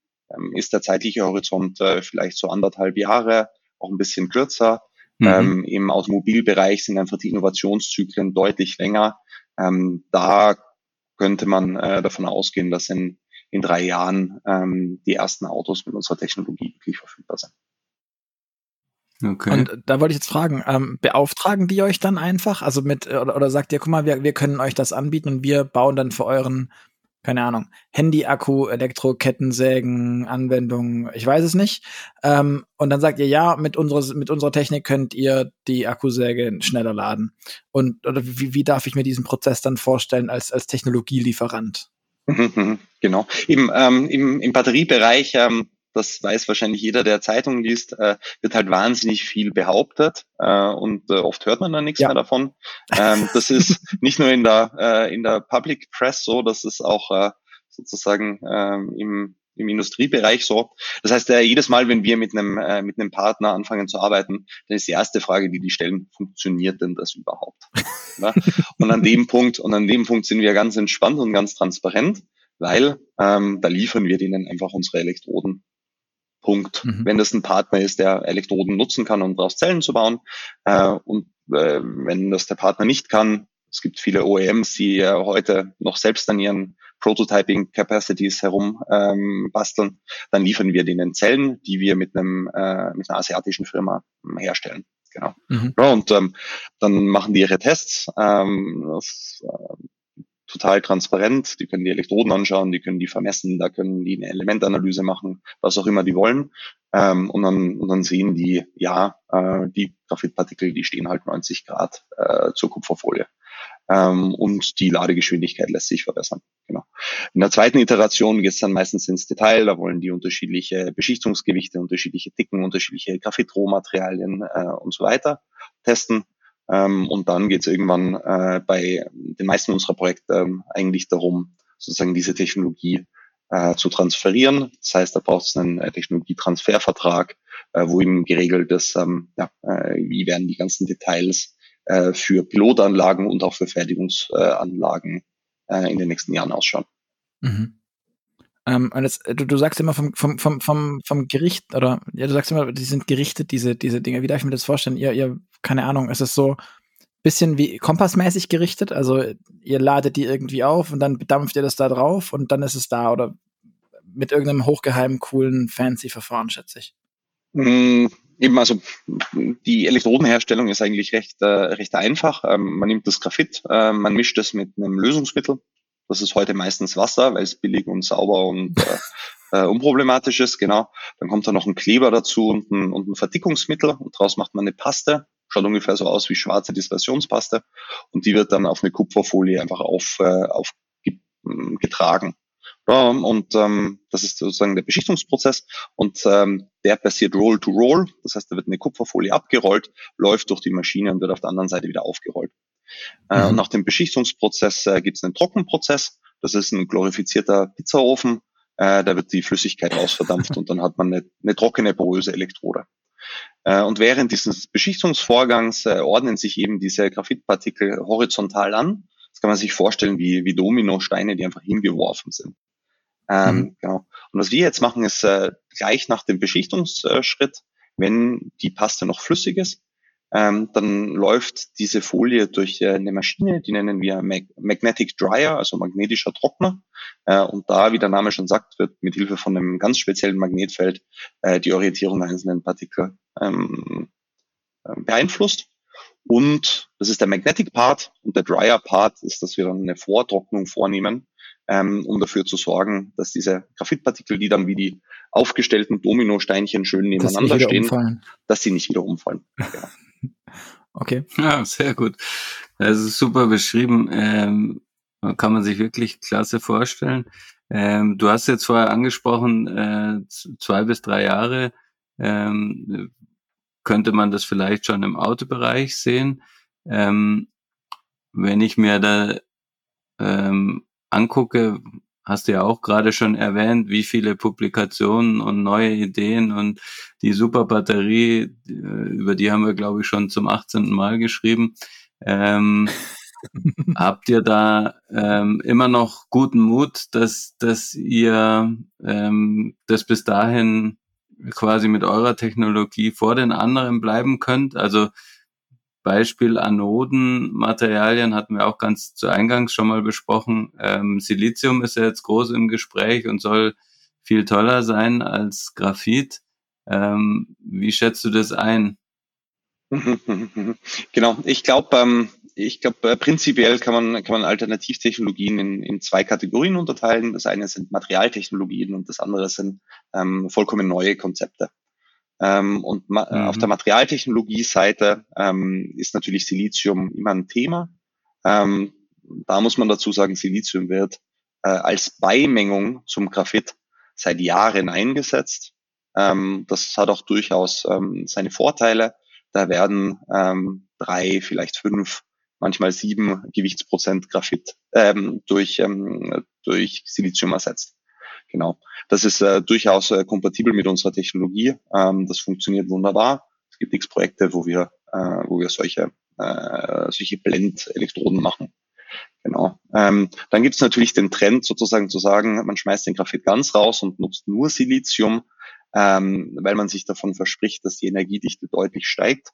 ist der zeitliche Horizont äh, vielleicht so anderthalb Jahre, auch ein bisschen kürzer. Mhm. Ähm, Im Automobilbereich sind einfach die Innovationszyklen deutlich länger. Ähm, da könnte man äh, davon ausgehen, dass in, in drei Jahren ähm, die ersten Autos mit unserer Technologie wirklich verfügbar sind. Okay. Und da wollte ich jetzt fragen, ähm, beauftragen die euch dann einfach? Also mit, oder, oder sagt ihr, guck mal, wir, wir können euch das anbieten und wir bauen dann für euren, keine Ahnung, Handy-Akku, Elektro-Kettensägen, Anwendungen, ich weiß es nicht. Ähm, und dann sagt ihr, ja, mit unserer, mit unserer Technik könnt ihr die Akkusäge schneller laden. Und oder wie, wie darf ich mir diesen Prozess dann vorstellen als, als Technologielieferant? Genau. Im, ähm, im, im Batteriebereich ähm, das weiß wahrscheinlich jeder, der Zeitung liest, äh, wird halt wahnsinnig viel behauptet äh, und äh, oft hört man dann nichts ja. mehr davon. Ähm, das ist nicht nur in der, äh, in der Public Press so, das ist auch äh, sozusagen ähm, im, im Industriebereich so. Das heißt, äh, jedes Mal, wenn wir mit einem, äh, mit einem Partner anfangen zu arbeiten, dann ist die erste Frage, die die stellen, funktioniert denn das überhaupt? ja? Und an dem Punkt, und an dem Punkt sind wir ganz entspannt und ganz transparent, weil ähm, da liefern wir denen einfach unsere Elektroden Punkt. Mhm. Wenn das ein Partner ist, der Elektroden nutzen kann, um daraus Zellen zu bauen. Äh, und äh, wenn das der Partner nicht kann, es gibt viele OEMs, die äh, heute noch selbst an ihren Prototyping Capacities herum ähm, basteln, dann liefern wir denen Zellen, die wir mit einem äh, mit einer asiatischen Firma ähm, herstellen. Genau. Mhm. Ja, und ähm, dann machen die ihre Tests. Ähm, das, äh, total transparent. Die können die Elektroden anschauen, die können die vermessen, da können die eine Elementanalyse machen, was auch immer die wollen. Ähm, und, dann, und dann sehen die, ja, äh, die Graphitpartikel, die stehen halt 90 Grad äh, zur Kupferfolie. Ähm, und die Ladegeschwindigkeit lässt sich verbessern. Genau. In der zweiten Iteration geht es dann meistens ins Detail. Da wollen die unterschiedliche Beschichtungsgewichte, unterschiedliche Dicken, unterschiedliche Graphitrohmaterialien äh, und so weiter testen. Ähm, und dann geht es irgendwann äh, bei den meisten unserer Projekte ähm, eigentlich darum, sozusagen diese Technologie äh, zu transferieren. Das heißt, da braucht es einen äh, Technologietransfervertrag, äh, wo eben geregelt ist, ähm, ja, äh, wie werden die ganzen Details äh, für Pilotanlagen und auch für Fertigungsanlagen äh, in den nächsten Jahren ausschauen. Mhm. Ähm, und jetzt, du, du sagst immer vom, vom, vom, vom, vom Gericht, oder ja, du sagst immer, die sind gerichtet, diese, diese Dinge. Wie darf ich mir das vorstellen? Ihr, ihr keine Ahnung, ist es so bisschen wie kompassmäßig gerichtet? Also ihr ladet die irgendwie auf und dann bedampft ihr das da drauf und dann ist es da oder mit irgendeinem hochgeheimen, coolen, fancy Verfahren, schätze ich. Mm, eben, also die Elektrodenherstellung ist eigentlich recht, äh, recht einfach. Ähm, man nimmt das Graphit, äh, man mischt es mit einem Lösungsmittel. Das ist heute meistens Wasser, weil es billig und sauber und äh, äh, unproblematisch ist, genau. Dann kommt da noch ein Kleber dazu und ein, und ein Verdickungsmittel und daraus macht man eine Paste schaut ungefähr so aus wie schwarze Dispersionspaste und die wird dann auf eine Kupferfolie einfach auf, äh, aufgetragen. Ja, und ähm, das ist sozusagen der Beschichtungsprozess und ähm, der passiert Roll to Roll. Das heißt, da wird eine Kupferfolie abgerollt, läuft durch die Maschine und wird auf der anderen Seite wieder aufgerollt. Äh, mhm. nach dem Beschichtungsprozess äh, gibt es einen Trockenprozess. Das ist ein glorifizierter Pizzaofen. Äh, da wird die Flüssigkeit ausverdampft und dann hat man eine, eine trockene poröse Elektrode. Äh, und während dieses Beschichtungsvorgangs äh, ordnen sich eben diese Graphitpartikel horizontal an. Das kann man sich vorstellen wie, wie Dominosteine, die einfach hingeworfen sind. Ähm, mhm. genau. Und was wir jetzt machen, ist äh, gleich nach dem Beschichtungsschritt, wenn die Paste noch flüssig ist, ähm, dann läuft diese Folie durch äh, eine Maschine, die nennen wir Mag Magnetic Dryer, also magnetischer Trockner. Äh, und da, wie der Name schon sagt, wird mit Hilfe von einem ganz speziellen Magnetfeld äh, die Orientierung der einzelnen Partikel ähm, äh, beeinflusst. Und das ist der Magnetic Part und der Dryer Part ist, dass wir dann eine Vortrocknung vornehmen, ähm, um dafür zu sorgen, dass diese Graphitpartikel, die dann wie die aufgestellten Dominosteinchen schön nebeneinander dass stehen, umfallen. dass sie nicht wieder umfallen. Ja. Okay. Ja, sehr gut. Das ist super beschrieben. Ähm, kann man sich wirklich klasse vorstellen. Ähm, du hast jetzt vorher angesprochen, äh, zwei bis drei Jahre ähm, könnte man das vielleicht schon im Autobereich sehen. Ähm, wenn ich mir da ähm, angucke, hast du ja auch gerade schon erwähnt, wie viele Publikationen und neue Ideen und die Superbatterie, äh, über die haben wir, glaube ich, schon zum 18. Mal geschrieben. Ähm, habt ihr da ähm, immer noch guten Mut, dass, dass ihr ähm, das bis dahin quasi mit eurer Technologie vor den anderen bleiben könnt? Also Beispiel Anodenmaterialien hatten wir auch ganz zu Eingangs schon mal besprochen. Ähm, Silizium ist ja jetzt groß im Gespräch und soll viel toller sein als Graphit. Ähm, wie schätzt du das ein? Genau, ich glaube, ähm, ich glaube, äh, prinzipiell kann man, kann man Alternativtechnologien in, in zwei Kategorien unterteilen. Das eine sind Materialtechnologien und das andere sind ähm, vollkommen neue Konzepte. Ähm, und mhm. auf der Materialtechnologie-Seite ähm, ist natürlich Silizium immer ein Thema. Ähm, da muss man dazu sagen, Silizium wird äh, als Beimengung zum Graphit seit Jahren eingesetzt. Ähm, das hat auch durchaus ähm, seine Vorteile. Da werden ähm, drei, vielleicht fünf, manchmal sieben Gewichtsprozent Graphit ähm, durch, ähm, durch Silizium ersetzt. Genau. Das ist äh, durchaus äh, kompatibel mit unserer Technologie. Ähm, das funktioniert wunderbar. Es gibt x Projekte, wo wir, äh, wo wir solche, äh, solche Blendelektroden machen. Genau. Ähm, dann gibt es natürlich den Trend sozusagen zu sagen, man schmeißt den Graphit ganz raus und nutzt nur Silizium, ähm, weil man sich davon verspricht, dass die Energiedichte deutlich steigt.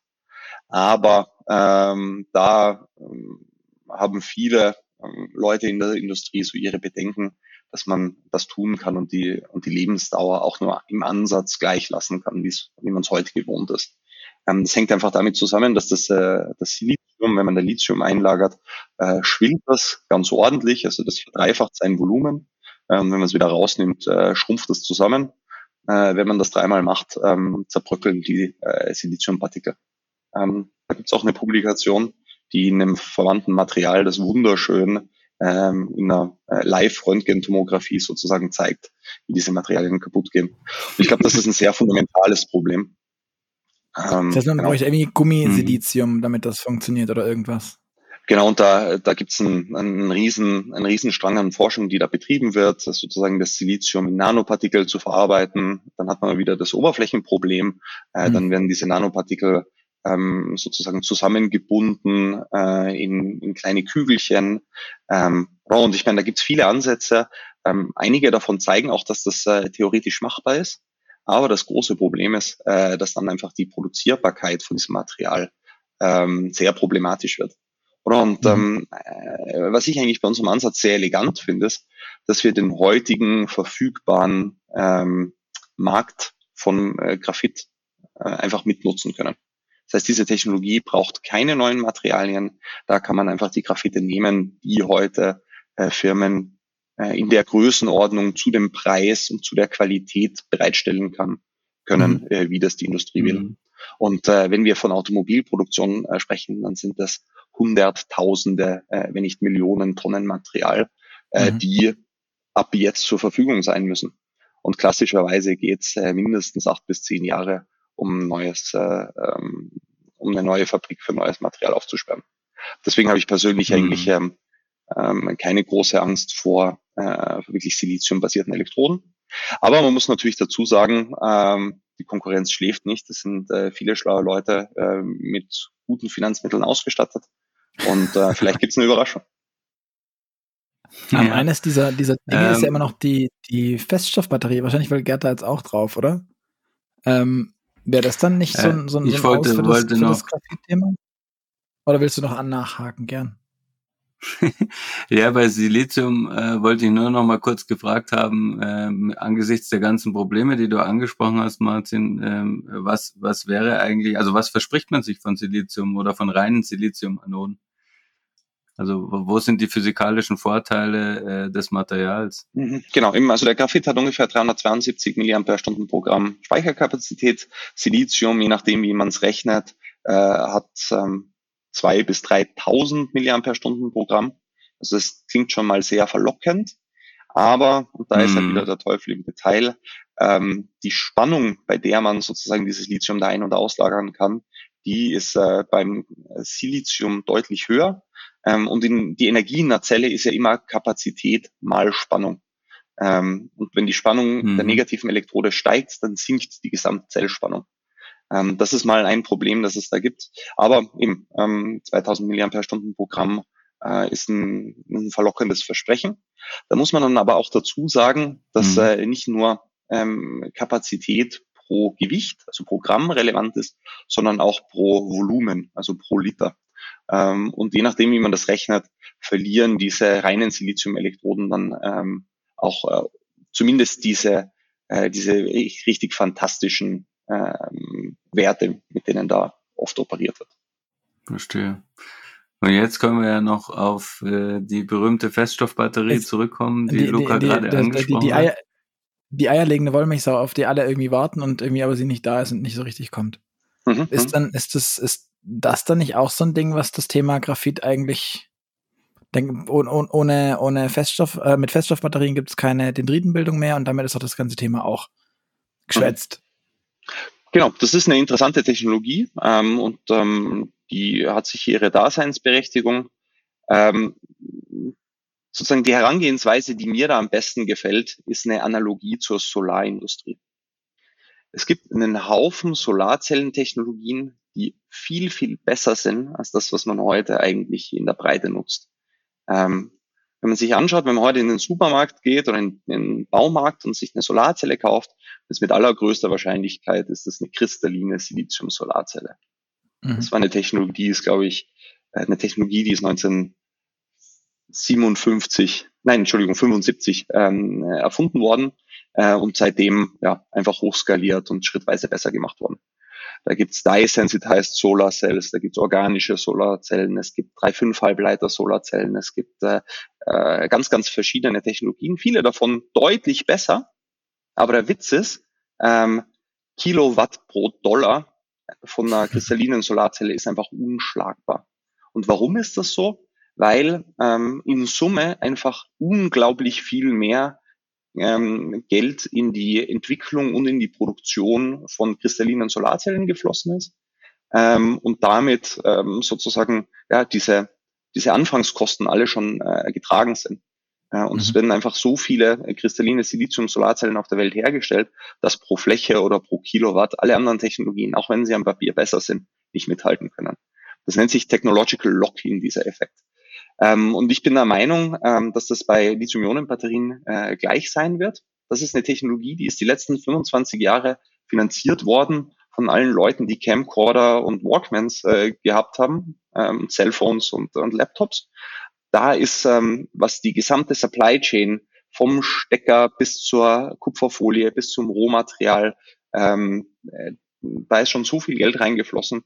Aber ähm, da ähm, haben viele ähm, Leute in der Industrie so ihre Bedenken, dass man das tun kann und die, und die Lebensdauer auch nur im Ansatz gleich lassen kann, wie man es heute gewohnt ist. Ähm, das hängt einfach damit zusammen, dass das, äh, das Silizium, wenn man da Lithium einlagert, äh, schwingt das ganz ordentlich, also das verdreifacht sein Volumen. Ähm, wenn man es wieder rausnimmt, äh, schrumpft das zusammen. Äh, wenn man das dreimal macht, ähm, zerbröckeln die äh, Siliziumpartikel. Ähm, da gibt es auch eine Publikation, die in einem verwandten Material das wunderschön ähm, in einer äh, Live-Röntgentomographie sozusagen zeigt, wie diese Materialien kaputt gehen. Und ich glaube, das ist ein sehr fundamentales Problem. Ähm, das heißt, man genau. bräuchte irgendwie Gummisilizium, mhm. damit das funktioniert oder irgendwas. Genau, und da, da gibt es einen, einen, riesen, einen riesen Strang an Forschung, die da betrieben wird, sozusagen das Silizium in Nanopartikel zu verarbeiten. Dann hat man wieder das Oberflächenproblem. Äh, mhm. Dann werden diese Nanopartikel ähm, sozusagen zusammengebunden äh, in, in kleine Kügelchen. Ähm, und ich meine, da gibt's viele Ansätze. Ähm, einige davon zeigen auch, dass das äh, theoretisch machbar ist. Aber das große Problem ist, äh, dass dann einfach die Produzierbarkeit von diesem Material ähm, sehr problematisch wird. Und mhm. ähm, äh, was ich eigentlich bei unserem Ansatz sehr elegant finde, ist, dass wir den heutigen verfügbaren ähm, Markt von äh, Graphit äh, einfach mitnutzen können. Das heißt, diese Technologie braucht keine neuen Materialien. Da kann man einfach die Graphite nehmen, die heute äh, Firmen äh, in der Größenordnung zu dem Preis und zu der Qualität bereitstellen kann, können, mhm. äh, wie das die Industrie will. Mhm. Und äh, wenn wir von Automobilproduktion äh, sprechen, dann sind das Hunderttausende, äh, wenn nicht Millionen Tonnen Material, mhm. die ab jetzt zur Verfügung sein müssen. Und klassischerweise geht's mindestens acht bis zehn Jahre, um neues, äh, ähm, um eine neue Fabrik für neues Material aufzusperren. Deswegen habe ich persönlich mhm. eigentlich ähm, ähm, keine große Angst vor äh, wirklich siliziumbasierten Elektroden. Aber man muss natürlich dazu sagen, ähm, die Konkurrenz schläft nicht. Es sind äh, viele schlaue Leute äh, mit guten Finanzmitteln ausgestattet. Und äh, vielleicht gibt es eine Überraschung. Ja. Eines dieser, dieser Dinge ähm, ist ja ähm. immer noch die, die Feststoffbatterie. Wahrscheinlich will Gerd da jetzt auch drauf, oder? Ähm, Wäre das dann nicht so, ein, so, ein, ich so ein wollte, für das, wollte für noch, das thema Oder willst du noch an nachhaken, gern? ja, bei Silizium äh, wollte ich nur noch mal kurz gefragt haben, ähm, angesichts der ganzen Probleme, die du angesprochen hast, Martin, ähm, was, was wäre eigentlich, also was verspricht man sich von Silizium oder von reinen Siliziumanoden? Also wo sind die physikalischen Vorteile äh, des Materials? Mhm, genau, also der Graphit hat ungefähr 372 mAh pro Gramm Speicherkapazität. Silizium, je nachdem wie man es rechnet, äh, hat ähm, 2.000 bis 3.000 mAh pro Gramm. Also das klingt schon mal sehr verlockend. Aber, und da ist halt mhm. wieder der Teufel im Detail, ähm, die Spannung, bei der man sozusagen dieses Lithium da ein- und auslagern kann, die ist äh, beim Silizium deutlich höher ähm, und in, die Energie in einer Zelle ist ja immer Kapazität mal Spannung. Ähm, und wenn die Spannung mhm. der negativen Elektrode steigt, dann sinkt die Gesamtzellspannung. Ähm, das ist mal ein Problem, das es da gibt. Aber eben ähm, 2000 mAh Programm äh, ist ein, ein verlockendes Versprechen. Da muss man dann aber auch dazu sagen, dass mhm. äh, nicht nur ähm, Kapazität pro Gewicht, also pro Gramm relevant ist, sondern auch pro Volumen, also pro Liter. Ähm, und je nachdem, wie man das rechnet, verlieren diese reinen Silizium-Elektroden dann ähm, auch äh, zumindest diese, äh, diese richtig fantastischen ähm, Werte, mit denen da oft operiert wird. Verstehe. Und jetzt können wir ja noch auf äh, die berühmte Feststoffbatterie es, zurückkommen, die, die Luca die, gerade angesprochen die, Eier, hat. Die eierlegende Wollmilchsau, auf die alle irgendwie warten und irgendwie aber sie nicht da ist und nicht so richtig kommt. Mhm, ist mhm. dann, ist das, ist das dann nicht auch so ein Ding, was das Thema Graphit eigentlich denk, ohne, ohne Feststoff, äh, mit Feststoffbatterien gibt es keine Dendritenbildung mehr und damit ist auch das ganze Thema auch geschwätzt. Genau, das ist eine interessante Technologie ähm, und ähm, die hat sich ihre Daseinsberechtigung. Ähm, sozusagen die Herangehensweise, die mir da am besten gefällt, ist eine Analogie zur Solarindustrie. Es gibt einen Haufen Solarzellentechnologien, die viel, viel besser sind als das, was man heute eigentlich in der Breite nutzt. Ähm, wenn man sich anschaut, wenn man heute in den Supermarkt geht oder in, in den Baumarkt und sich eine Solarzelle kauft, ist mit allergrößter Wahrscheinlichkeit ist das eine kristalline Silizium-Solarzelle. Mhm. Das war eine Technologie, die ist, glaube ich, äh, eine Technologie, die ist 1957, nein, Entschuldigung, 75 ähm, erfunden worden äh, und seitdem ja einfach hochskaliert und schrittweise besser gemacht worden. Da gibt's dye-sensitized Solar Cells, da gibt's organische Solarzellen, es gibt drei fünf Halbleiter Solarzellen, es gibt äh, äh, ganz, ganz verschiedene Technologien, viele davon deutlich besser. Aber der Witz ist, ähm, Kilowatt pro Dollar von einer kristallinen Solarzelle ist einfach unschlagbar. Und warum ist das so? Weil ähm, in Summe einfach unglaublich viel mehr ähm, Geld in die Entwicklung und in die Produktion von kristallinen Solarzellen geflossen ist ähm, und damit ähm, sozusagen ja diese diese Anfangskosten alle schon äh, getragen sind. Äh, und mhm. es werden einfach so viele kristalline Silizium-Solarzellen auf der Welt hergestellt, dass pro Fläche oder pro Kilowatt alle anderen Technologien, auch wenn sie am Papier besser sind, nicht mithalten können. Das nennt sich Technological Lock-in, dieser Effekt. Ähm, und ich bin der Meinung, ähm, dass das bei Lithium-Ionen-Batterien äh, gleich sein wird. Das ist eine Technologie, die ist die letzten 25 Jahre finanziert worden von allen Leuten, die Camcorder und Walkmans äh, gehabt haben, ähm, Cellphones und, und Laptops. Da ist, ähm, was die gesamte Supply Chain vom Stecker bis zur Kupferfolie bis zum Rohmaterial, ähm, äh, da ist schon so viel Geld reingeflossen.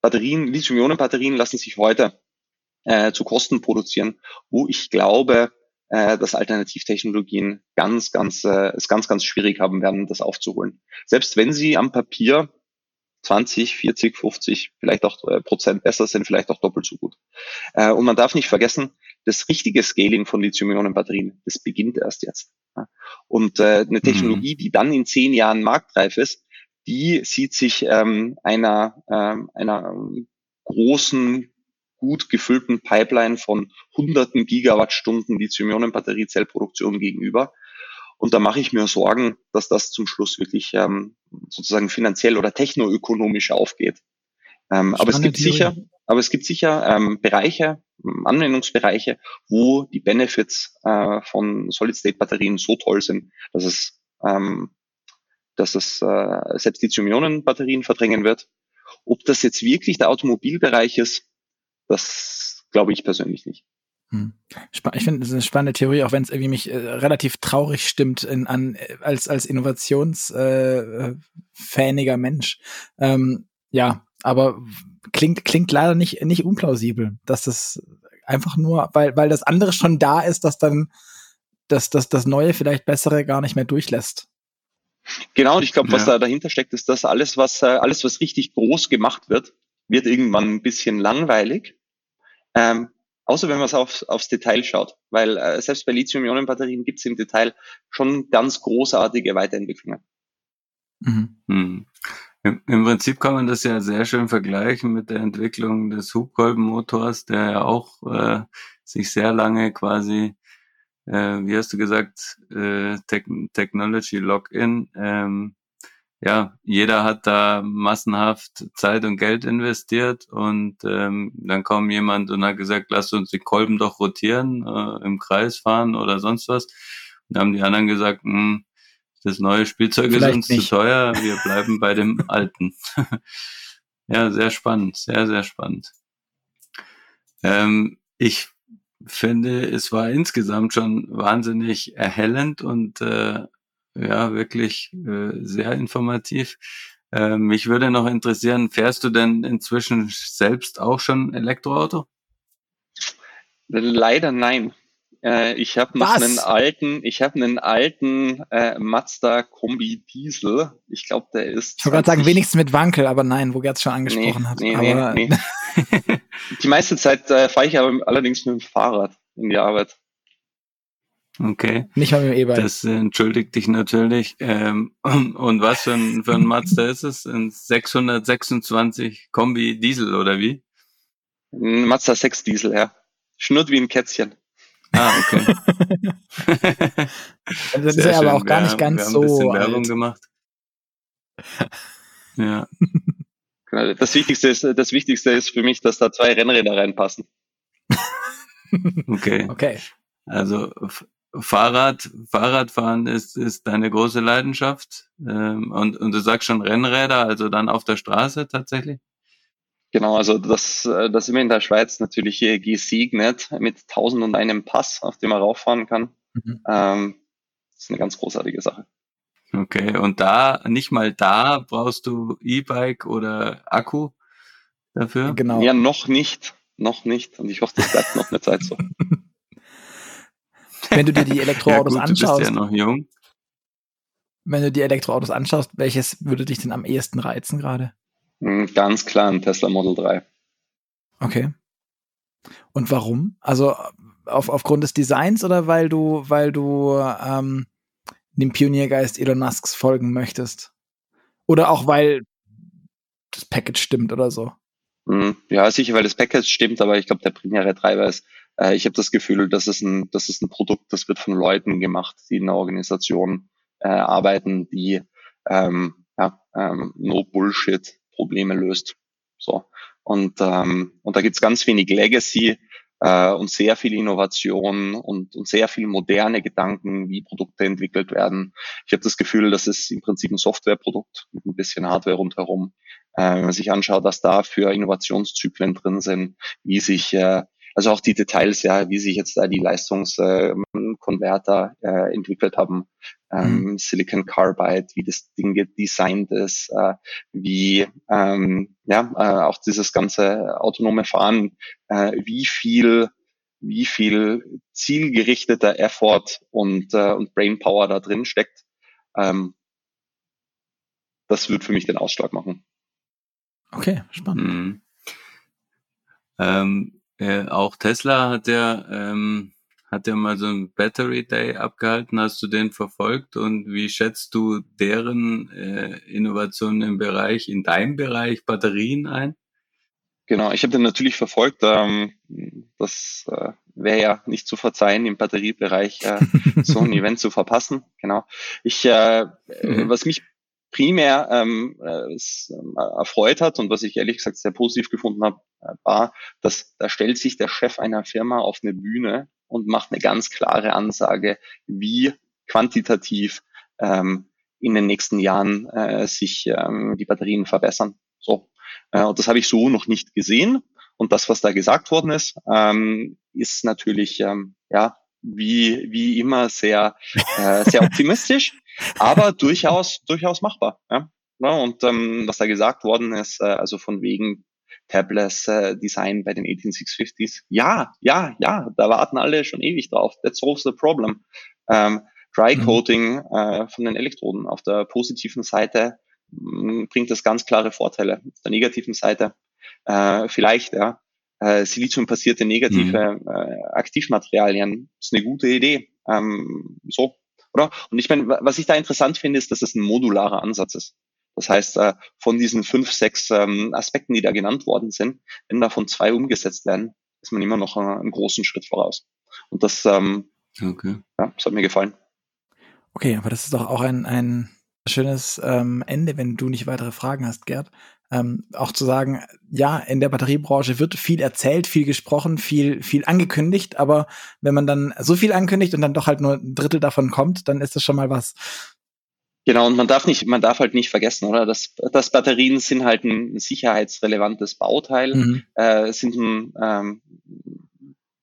Batterien, Lithium-Ionen-Batterien lassen sich heute äh, zu Kosten produzieren, wo ich glaube, äh, dass Alternativtechnologien ganz, ganz, äh, es ganz, ganz schwierig haben werden, das aufzuholen. Selbst wenn sie am Papier 20, 40, 50, vielleicht auch äh, Prozent besser sind, vielleicht auch doppelt so gut. Äh, und man darf nicht vergessen, das richtige Scaling von Lithium-Ionen-Batterien, das beginnt erst jetzt. Ja. Und äh, eine Technologie, mhm. die dann in zehn Jahren marktreif ist, die sieht sich ähm, einer, ähm, einer großen gut gefüllten Pipeline von hunderten Gigawattstunden Lithium-Ionen-Batteriezellproduktion gegenüber. Und da mache ich mir Sorgen, dass das zum Schluss wirklich ähm, sozusagen finanziell oder technoökonomisch aufgeht. Ähm, aber es gibt Theorie. sicher, aber es gibt sicher ähm, Bereiche, Anwendungsbereiche, wo die Benefits äh, von Solid-State-Batterien so toll sind, dass es, ähm, dass es äh, selbst Lithium-Ionen-Batterien verdrängen wird. Ob das jetzt wirklich der Automobilbereich ist, das glaube ich persönlich nicht. Hm. Ich finde, das ist eine spannende Theorie, auch wenn es irgendwie mich äh, relativ traurig stimmt in, an, als, als innovationsfähiger äh, Mensch. Ähm, ja, aber klingt, klingt leider nicht, nicht unplausibel, dass das einfach nur, weil, weil das andere schon da ist, dass dann dass, dass das Neue vielleicht bessere gar nicht mehr durchlässt. Genau, und ich glaube, was ja. da dahinter steckt, ist, dass alles, was, äh, alles, was richtig groß gemacht wird, wird irgendwann ein bisschen langweilig. Ähm, außer wenn man es aufs, aufs Detail schaut, weil äh, selbst bei Lithium-Ionen-Batterien gibt es im Detail schon ganz großartige Weiterentwicklungen. Mhm. Hm. Im, Im, Prinzip kann man das ja sehr schön vergleichen mit der Entwicklung des Hubkolbenmotors, der ja auch äh, sich sehr lange quasi äh, wie hast du gesagt, äh, Te Technology Login. Ähm, ja, jeder hat da massenhaft Zeit und Geld investiert und ähm, dann kam jemand und hat gesagt, lass uns die Kolben doch rotieren, äh, im Kreis fahren oder sonst was. Und dann haben die anderen gesagt, hm, das neue Spielzeug Vielleicht ist uns nicht. zu teuer, wir bleiben bei dem alten. ja, sehr spannend, sehr, sehr spannend. Ähm, ich finde, es war insgesamt schon wahnsinnig erhellend und äh, ja, wirklich äh, sehr informativ. Äh, mich würde noch interessieren, fährst du denn inzwischen selbst auch schon Elektroauto? Leider nein. Äh, ich habe noch einen alten, ich habe einen alten äh, Mazda Kombi Diesel. Ich glaube, der ist. Ich wollte gerade sagen, wenigstens mit Wankel, aber nein, wo Gerd schon angesprochen nee, hat. Nee, aber nee, nee. Die meiste Zeit äh, fahre ich aber allerdings mit dem Fahrrad in die Arbeit. Okay. Nicht mal mit dem E-Bike. Das entschuldigt dich natürlich. Ähm, und was für ein, für ein Mazda ist es? Ein 626 Kombi Diesel oder wie? Ein Mazda 6 Diesel, ja. Schnurrt wie ein Kätzchen. Ah, okay. das ist ja aber auch gar nicht ganz so. Wir haben ein bisschen Werbung gemacht. Ja. Genau, das Wichtigste ist, das Wichtigste ist für mich, dass da zwei Rennräder reinpassen. Okay. Okay. Also Fahrrad, Fahrradfahren ist, ist deine große Leidenschaft. Ähm, und, und du sagst schon Rennräder, also dann auf der Straße tatsächlich? Genau, also das, äh, das sind wir in der Schweiz natürlich hier gesegnet mit tausend und einem Pass, auf dem man rauffahren kann. Mhm. Ähm, das ist eine ganz großartige Sache. Okay, und da, nicht mal da brauchst du E-Bike oder Akku dafür? Genau. Ja, noch nicht. Noch nicht. Und ich hoffe, das bleibt noch eine Zeit so. Wenn du dir die Elektroautos ja, gut, anschaust. Du bist ja noch jung. Wenn du die Elektroautos anschaust, welches würde dich denn am ehesten reizen gerade? Hm, ganz klar ein Tesla Model 3. Okay. Und warum? Also auf, aufgrund des Designs oder weil du, weil du ähm, dem Pioniergeist Elon Musks folgen möchtest? Oder auch weil das Package stimmt oder so? Hm, ja, sicher, weil das Package stimmt, aber ich glaube, der primäre Treiber ist, äh, ich habe das Gefühl, das ist, ein, das ist ein Produkt, das wird von Leuten gemacht, die in einer Organisation äh, arbeiten, die ähm, ja, ähm, No Bullshit Probleme löst. So. Und, ähm, und da gibt's ganz wenig Legacy äh, und sehr viel Innovation und, und sehr viel moderne Gedanken, wie Produkte entwickelt werden. Ich habe das Gefühl, das ist im Prinzip ein Softwareprodukt mit ein bisschen Hardware rundherum. Äh, wenn man sich anschaut, was da für Innovationszyklen drin sind, wie sich äh, also auch die Details, ja, wie sich jetzt da die Leistungskonverter äh, äh, entwickelt haben, ähm, mhm. Silicon Carbide, wie das Ding designt ist, äh, wie ähm, ja äh, auch dieses ganze autonome Fahren, äh, wie viel wie viel zielgerichteter Effort und äh, und Brainpower da drin steckt. Ähm, das wird für mich den Ausschlag machen. Okay, spannend. Mhm. Ähm, äh, auch Tesla hat ja, ähm, hat ja mal so ein Battery Day abgehalten. Hast du den verfolgt und wie schätzt du deren äh, Innovationen im Bereich, in deinem Bereich Batterien ein? Genau, ich habe den natürlich verfolgt. Ähm, das äh, wäre ja nicht zu verzeihen, im Batteriebereich äh, so ein Event zu verpassen. Genau. Ich, äh, mhm. was mich primär ähm, äh, ähm, erfreut hat und was ich ehrlich gesagt sehr positiv gefunden habe, war, dass da stellt sich der Chef einer Firma auf eine Bühne und macht eine ganz klare Ansage, wie quantitativ ähm, in den nächsten Jahren äh, sich ähm, die Batterien verbessern. So, äh, und das habe ich so noch nicht gesehen. Und das, was da gesagt worden ist, ähm, ist natürlich ähm, ja wie wie immer sehr äh, sehr optimistisch aber durchaus, durchaus machbar. Ja? ja und ähm, was da gesagt worden ist, äh, also von wegen Tabless äh, Design bei den 18650s, ja, ja, ja, da warten alle schon ewig drauf. That solves the problem. Ähm, Dry mhm. Coating äh, von den Elektroden auf der positiven Seite mh, mm, bringt das ganz klare Vorteile. Auf der negativen Seite äh, vielleicht, ja, äh, Silizium-basierte negative mhm. äh, Aktivmaterialien ist eine gute Idee. Ähm, so, oder? Und ich meine, was ich da interessant finde, ist, dass es ein modularer Ansatz ist. Das heißt, äh, von diesen fünf, sechs ähm, Aspekten, die da genannt worden sind, wenn davon zwei umgesetzt werden, ist man immer noch äh, einen großen Schritt voraus. Und das, ähm, Okay. Ja, das hat mir gefallen. Okay, aber das ist doch auch ein, ein schönes ähm, Ende, wenn du nicht weitere Fragen hast, Gerd. Ähm, auch zu sagen, ja, in der Batteriebranche wird viel erzählt, viel gesprochen, viel, viel angekündigt, aber wenn man dann so viel ankündigt und dann doch halt nur ein Drittel davon kommt, dann ist das schon mal was. Genau, und man darf nicht, man darf halt nicht vergessen, oder? dass, dass Batterien sind halt ein sicherheitsrelevantes Bauteil, mhm. äh, sind ein, ähm,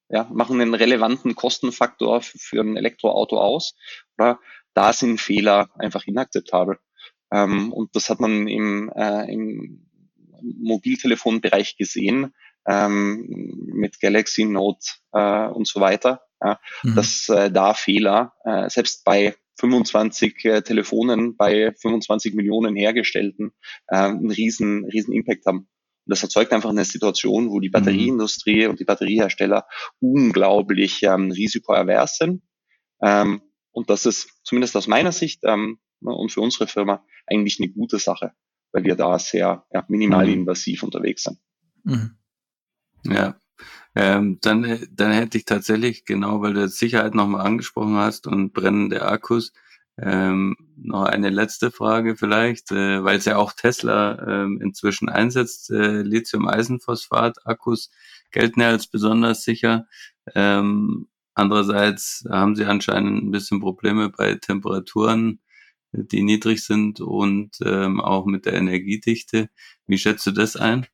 ja, machen einen relevanten Kostenfaktor für ein Elektroauto aus. Oder? Da sind Fehler einfach inakzeptabel. Ähm, und das hat man im, äh, im Mobiltelefonbereich gesehen, ähm, mit Galaxy Note äh, und so weiter, ja, mhm. dass äh, da Fehler, äh, selbst bei 25 äh, Telefonen bei 25 Millionen Hergestellten äh, einen riesen, riesen Impact haben. Und das erzeugt einfach eine Situation, wo die mhm. Batterieindustrie und die Batteriehersteller unglaublich ähm, risikoavers sind. Ähm, und das ist zumindest aus meiner Sicht ähm, und für unsere Firma eigentlich eine gute Sache, weil wir da sehr ja, minimal mhm. invasiv unterwegs sind. Mhm. Ja, ähm, dann, dann hätte ich tatsächlich, genau, weil du Sicherheit nochmal angesprochen hast und brennende Akkus, ähm, noch eine letzte Frage vielleicht, äh, weil es ja auch Tesla ähm, inzwischen einsetzt. Äh, Lithium-Eisenphosphat-Akkus gelten ja als besonders sicher. Ähm, andererseits haben sie anscheinend ein bisschen Probleme bei Temperaturen, die niedrig sind und ähm, auch mit der Energiedichte. Wie schätzt du das ein?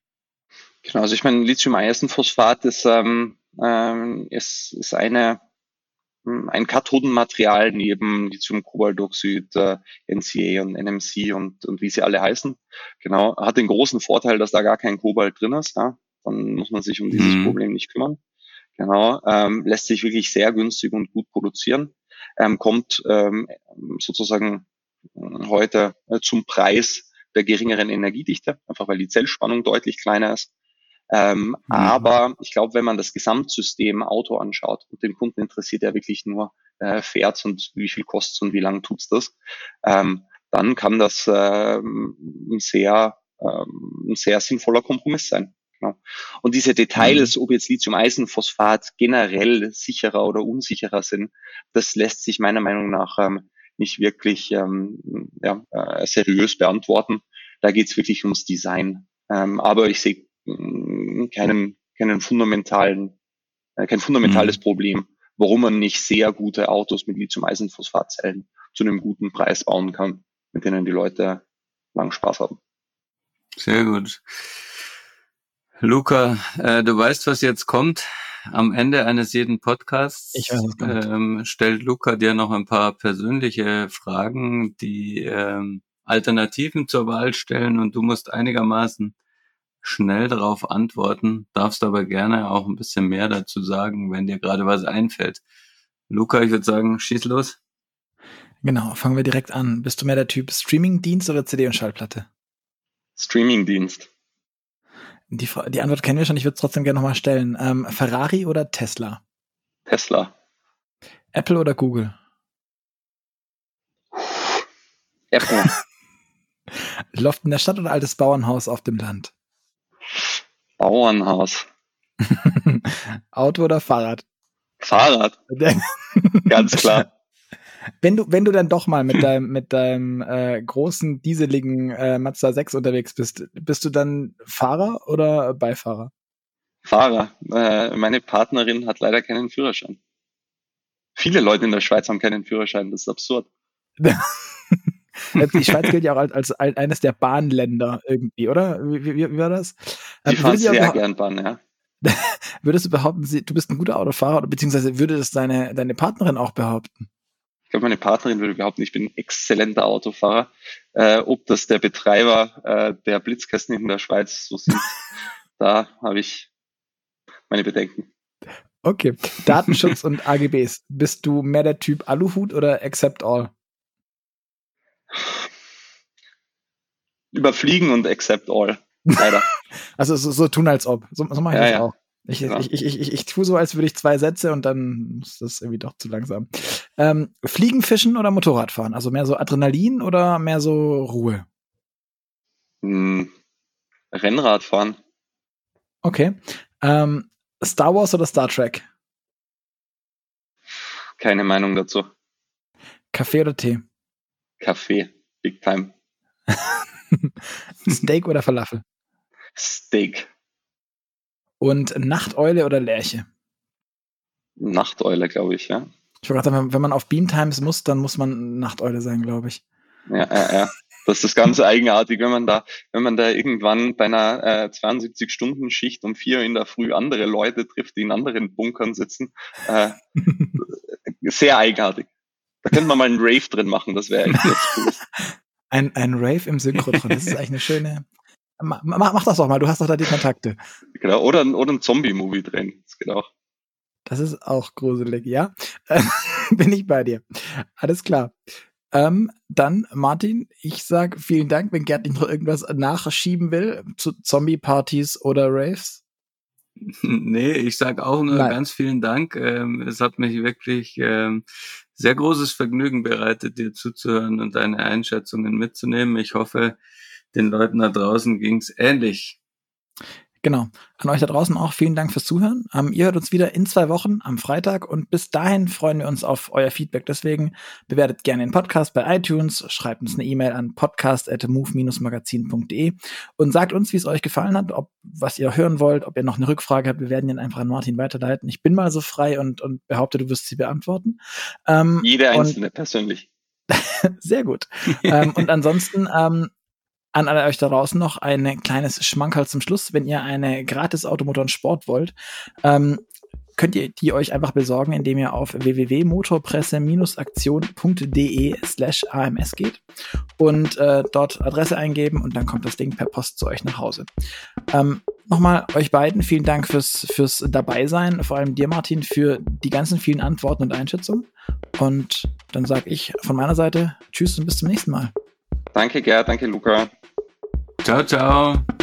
Genau, also ich meine, Lithium-Eisenphosphat ist, ähm, ähm, ist, ist eine, hm, ein Kathodenmaterial neben Lithium, Kobaltoxid, äh, NCA und NMC und, und wie sie alle heißen. Genau, hat den großen Vorteil, dass da gar kein Kobalt drin ist. Ja? Dann muss man sich um dieses mhm. Problem nicht kümmern. Genau, ähm, lässt sich wirklich sehr günstig und gut produzieren. Ähm, kommt ähm, sozusagen hm, heute äh, zum Preis der geringeren Energiedichte, einfach weil die Zellspannung deutlich kleiner ist. Ähm, mhm. Aber ich glaube, wenn man das Gesamtsystem Auto anschaut und den Kunden interessiert ja wirklich nur, äh, fährt und wie viel kostet und wie lange tut's das, ähm, dann kann das äh, ein sehr, ähm, ein sehr sinnvoller Kompromiss sein. Genau. Und diese Details, mhm. ob jetzt Lithium-Eisenphosphat generell sicherer oder unsicherer sind, das lässt sich meiner Meinung nach ähm, nicht wirklich ähm, ja, äh, seriös beantworten. Da geht's wirklich ums Design. Ähm, aber ich sehe keinen, keinen fundamentalen, äh, kein fundamentales mhm. Problem, warum man nicht sehr gute Autos mit Lithium-Eisenphosphatzellen zu einem guten Preis bauen kann, mit denen die Leute lang Spaß haben. Sehr gut. Luca, äh, du weißt, was jetzt kommt. Am Ende eines jeden Podcasts ähm, stellt Luca dir noch ein paar persönliche Fragen, die ähm, Alternativen zur Wahl stellen und du musst einigermaßen schnell darauf antworten, darfst aber gerne auch ein bisschen mehr dazu sagen, wenn dir gerade was einfällt. Luca, ich würde sagen, schieß los. Genau, fangen wir direkt an. Bist du mehr der Typ Streamingdienst oder CD und Schallplatte? Streamingdienst. Die, die Antwort kennen wir schon, ich würde es trotzdem gerne nochmal stellen. Ähm, Ferrari oder Tesla? Tesla. Apple oder Google? Apple. Loft in der Stadt oder altes Bauernhaus auf dem Land? Bauernhaus. Auto oder Fahrrad? Fahrrad. Ganz klar. Wenn du, wenn du dann doch mal mit deinem, mit deinem äh, großen, dieseligen äh, Mazda 6 unterwegs bist, bist du dann Fahrer oder Beifahrer? Fahrer. Äh, meine Partnerin hat leider keinen Führerschein. Viele Leute in der Schweiz haben keinen Führerschein, das ist absurd. Die Schweiz gilt ja auch als, als eines der Bahnländer irgendwie, oder? Wie, wie, wie war das? Die fahren sehr gern Bahn, ja. Würdest du behaupten, du bist ein guter Autofahrer, beziehungsweise würde das deine, deine Partnerin auch behaupten? Ich glaube, meine Partnerin würde behaupten, ich bin ein exzellenter Autofahrer. Äh, ob das der Betreiber äh, der Blitzkästen in der Schweiz so sind, da habe ich meine Bedenken. Okay. Datenschutz und AGBs. Bist du mehr der Typ Aluhut oder Accept All? Überfliegen und accept all. Leider. also so, so, tun als ob. So, so mache ich ja, das ja. auch. Ich, genau. ich, ich, ich, ich tue so, als würde ich zwei Sätze und dann ist das irgendwie doch zu langsam. Ähm, Fliegen, Fischen oder Motorradfahren? Also mehr so Adrenalin oder mehr so Ruhe? Hm, Rennradfahren. Okay. Ähm, Star Wars oder Star Trek? Keine Meinung dazu. Kaffee oder Tee? Kaffee, big time. Steak oder Falafel? Steak. Und Nachteule oder Lerche? Nachteule, glaube ich, ja. Ich wollte gerade wenn man auf Bean Times muss, dann muss man Nachteule sein, glaube ich. Ja, ja, ja. Das ist ganz eigenartig, wenn man da, wenn man da irgendwann bei einer äh, 72-Stunden-Schicht um vier in der Früh andere Leute trifft, die in anderen Bunkern sitzen. Äh, sehr eigenartig. Da könnte man mal einen Rave drin machen, das wäre echt cool. Ein, ein Rave im Synchrotron, das ist eigentlich eine schöne. Mach, mach das doch mal, du hast doch da die Kontakte. Genau, oder, oder ein Zombie-Movie drin, das geht auch. Das ist auch gruselig, ja. Bin ich bei dir. Alles klar. Ähm, dann, Martin, ich sag vielen Dank, wenn Gerd nicht noch irgendwas nachschieben will zu Zombie-Partys oder Raves. Nee, ich sag auch nur Nein. ganz vielen Dank. Ähm, es hat mich wirklich ähm, sehr großes Vergnügen bereitet, dir zuzuhören und deine Einschätzungen mitzunehmen. Ich hoffe, den Leuten da draußen ging's ähnlich. Genau. An euch da draußen auch vielen Dank fürs Zuhören. Ähm, ihr hört uns wieder in zwei Wochen am Freitag und bis dahin freuen wir uns auf euer Feedback. Deswegen bewertet gerne den Podcast bei iTunes, schreibt uns eine E-Mail an podcast.move-magazin.de und sagt uns, wie es euch gefallen hat, ob was ihr hören wollt, ob ihr noch eine Rückfrage habt. Wir werden ihn einfach an Martin weiterleiten. Ich bin mal so frei und, und behaupte, du wirst sie beantworten. Ähm, Jede einzelne persönlich. Sehr gut. ähm, und ansonsten ähm, an alle euch da draußen noch ein kleines Schmankerl zum Schluss. Wenn ihr eine gratis Automotor und Sport wollt, ähm, könnt ihr die euch einfach besorgen, indem ihr auf www.motorpresse-aktion.de slash AMS geht und äh, dort Adresse eingeben und dann kommt das Ding per Post zu euch nach Hause. Ähm, Nochmal euch beiden vielen Dank fürs, fürs Dabeisein, vor allem dir, Martin, für die ganzen vielen Antworten und Einschätzungen. Und dann sage ich von meiner Seite Tschüss und bis zum nächsten Mal. Danke, Gerd, danke, Luca. Ciao, ciao.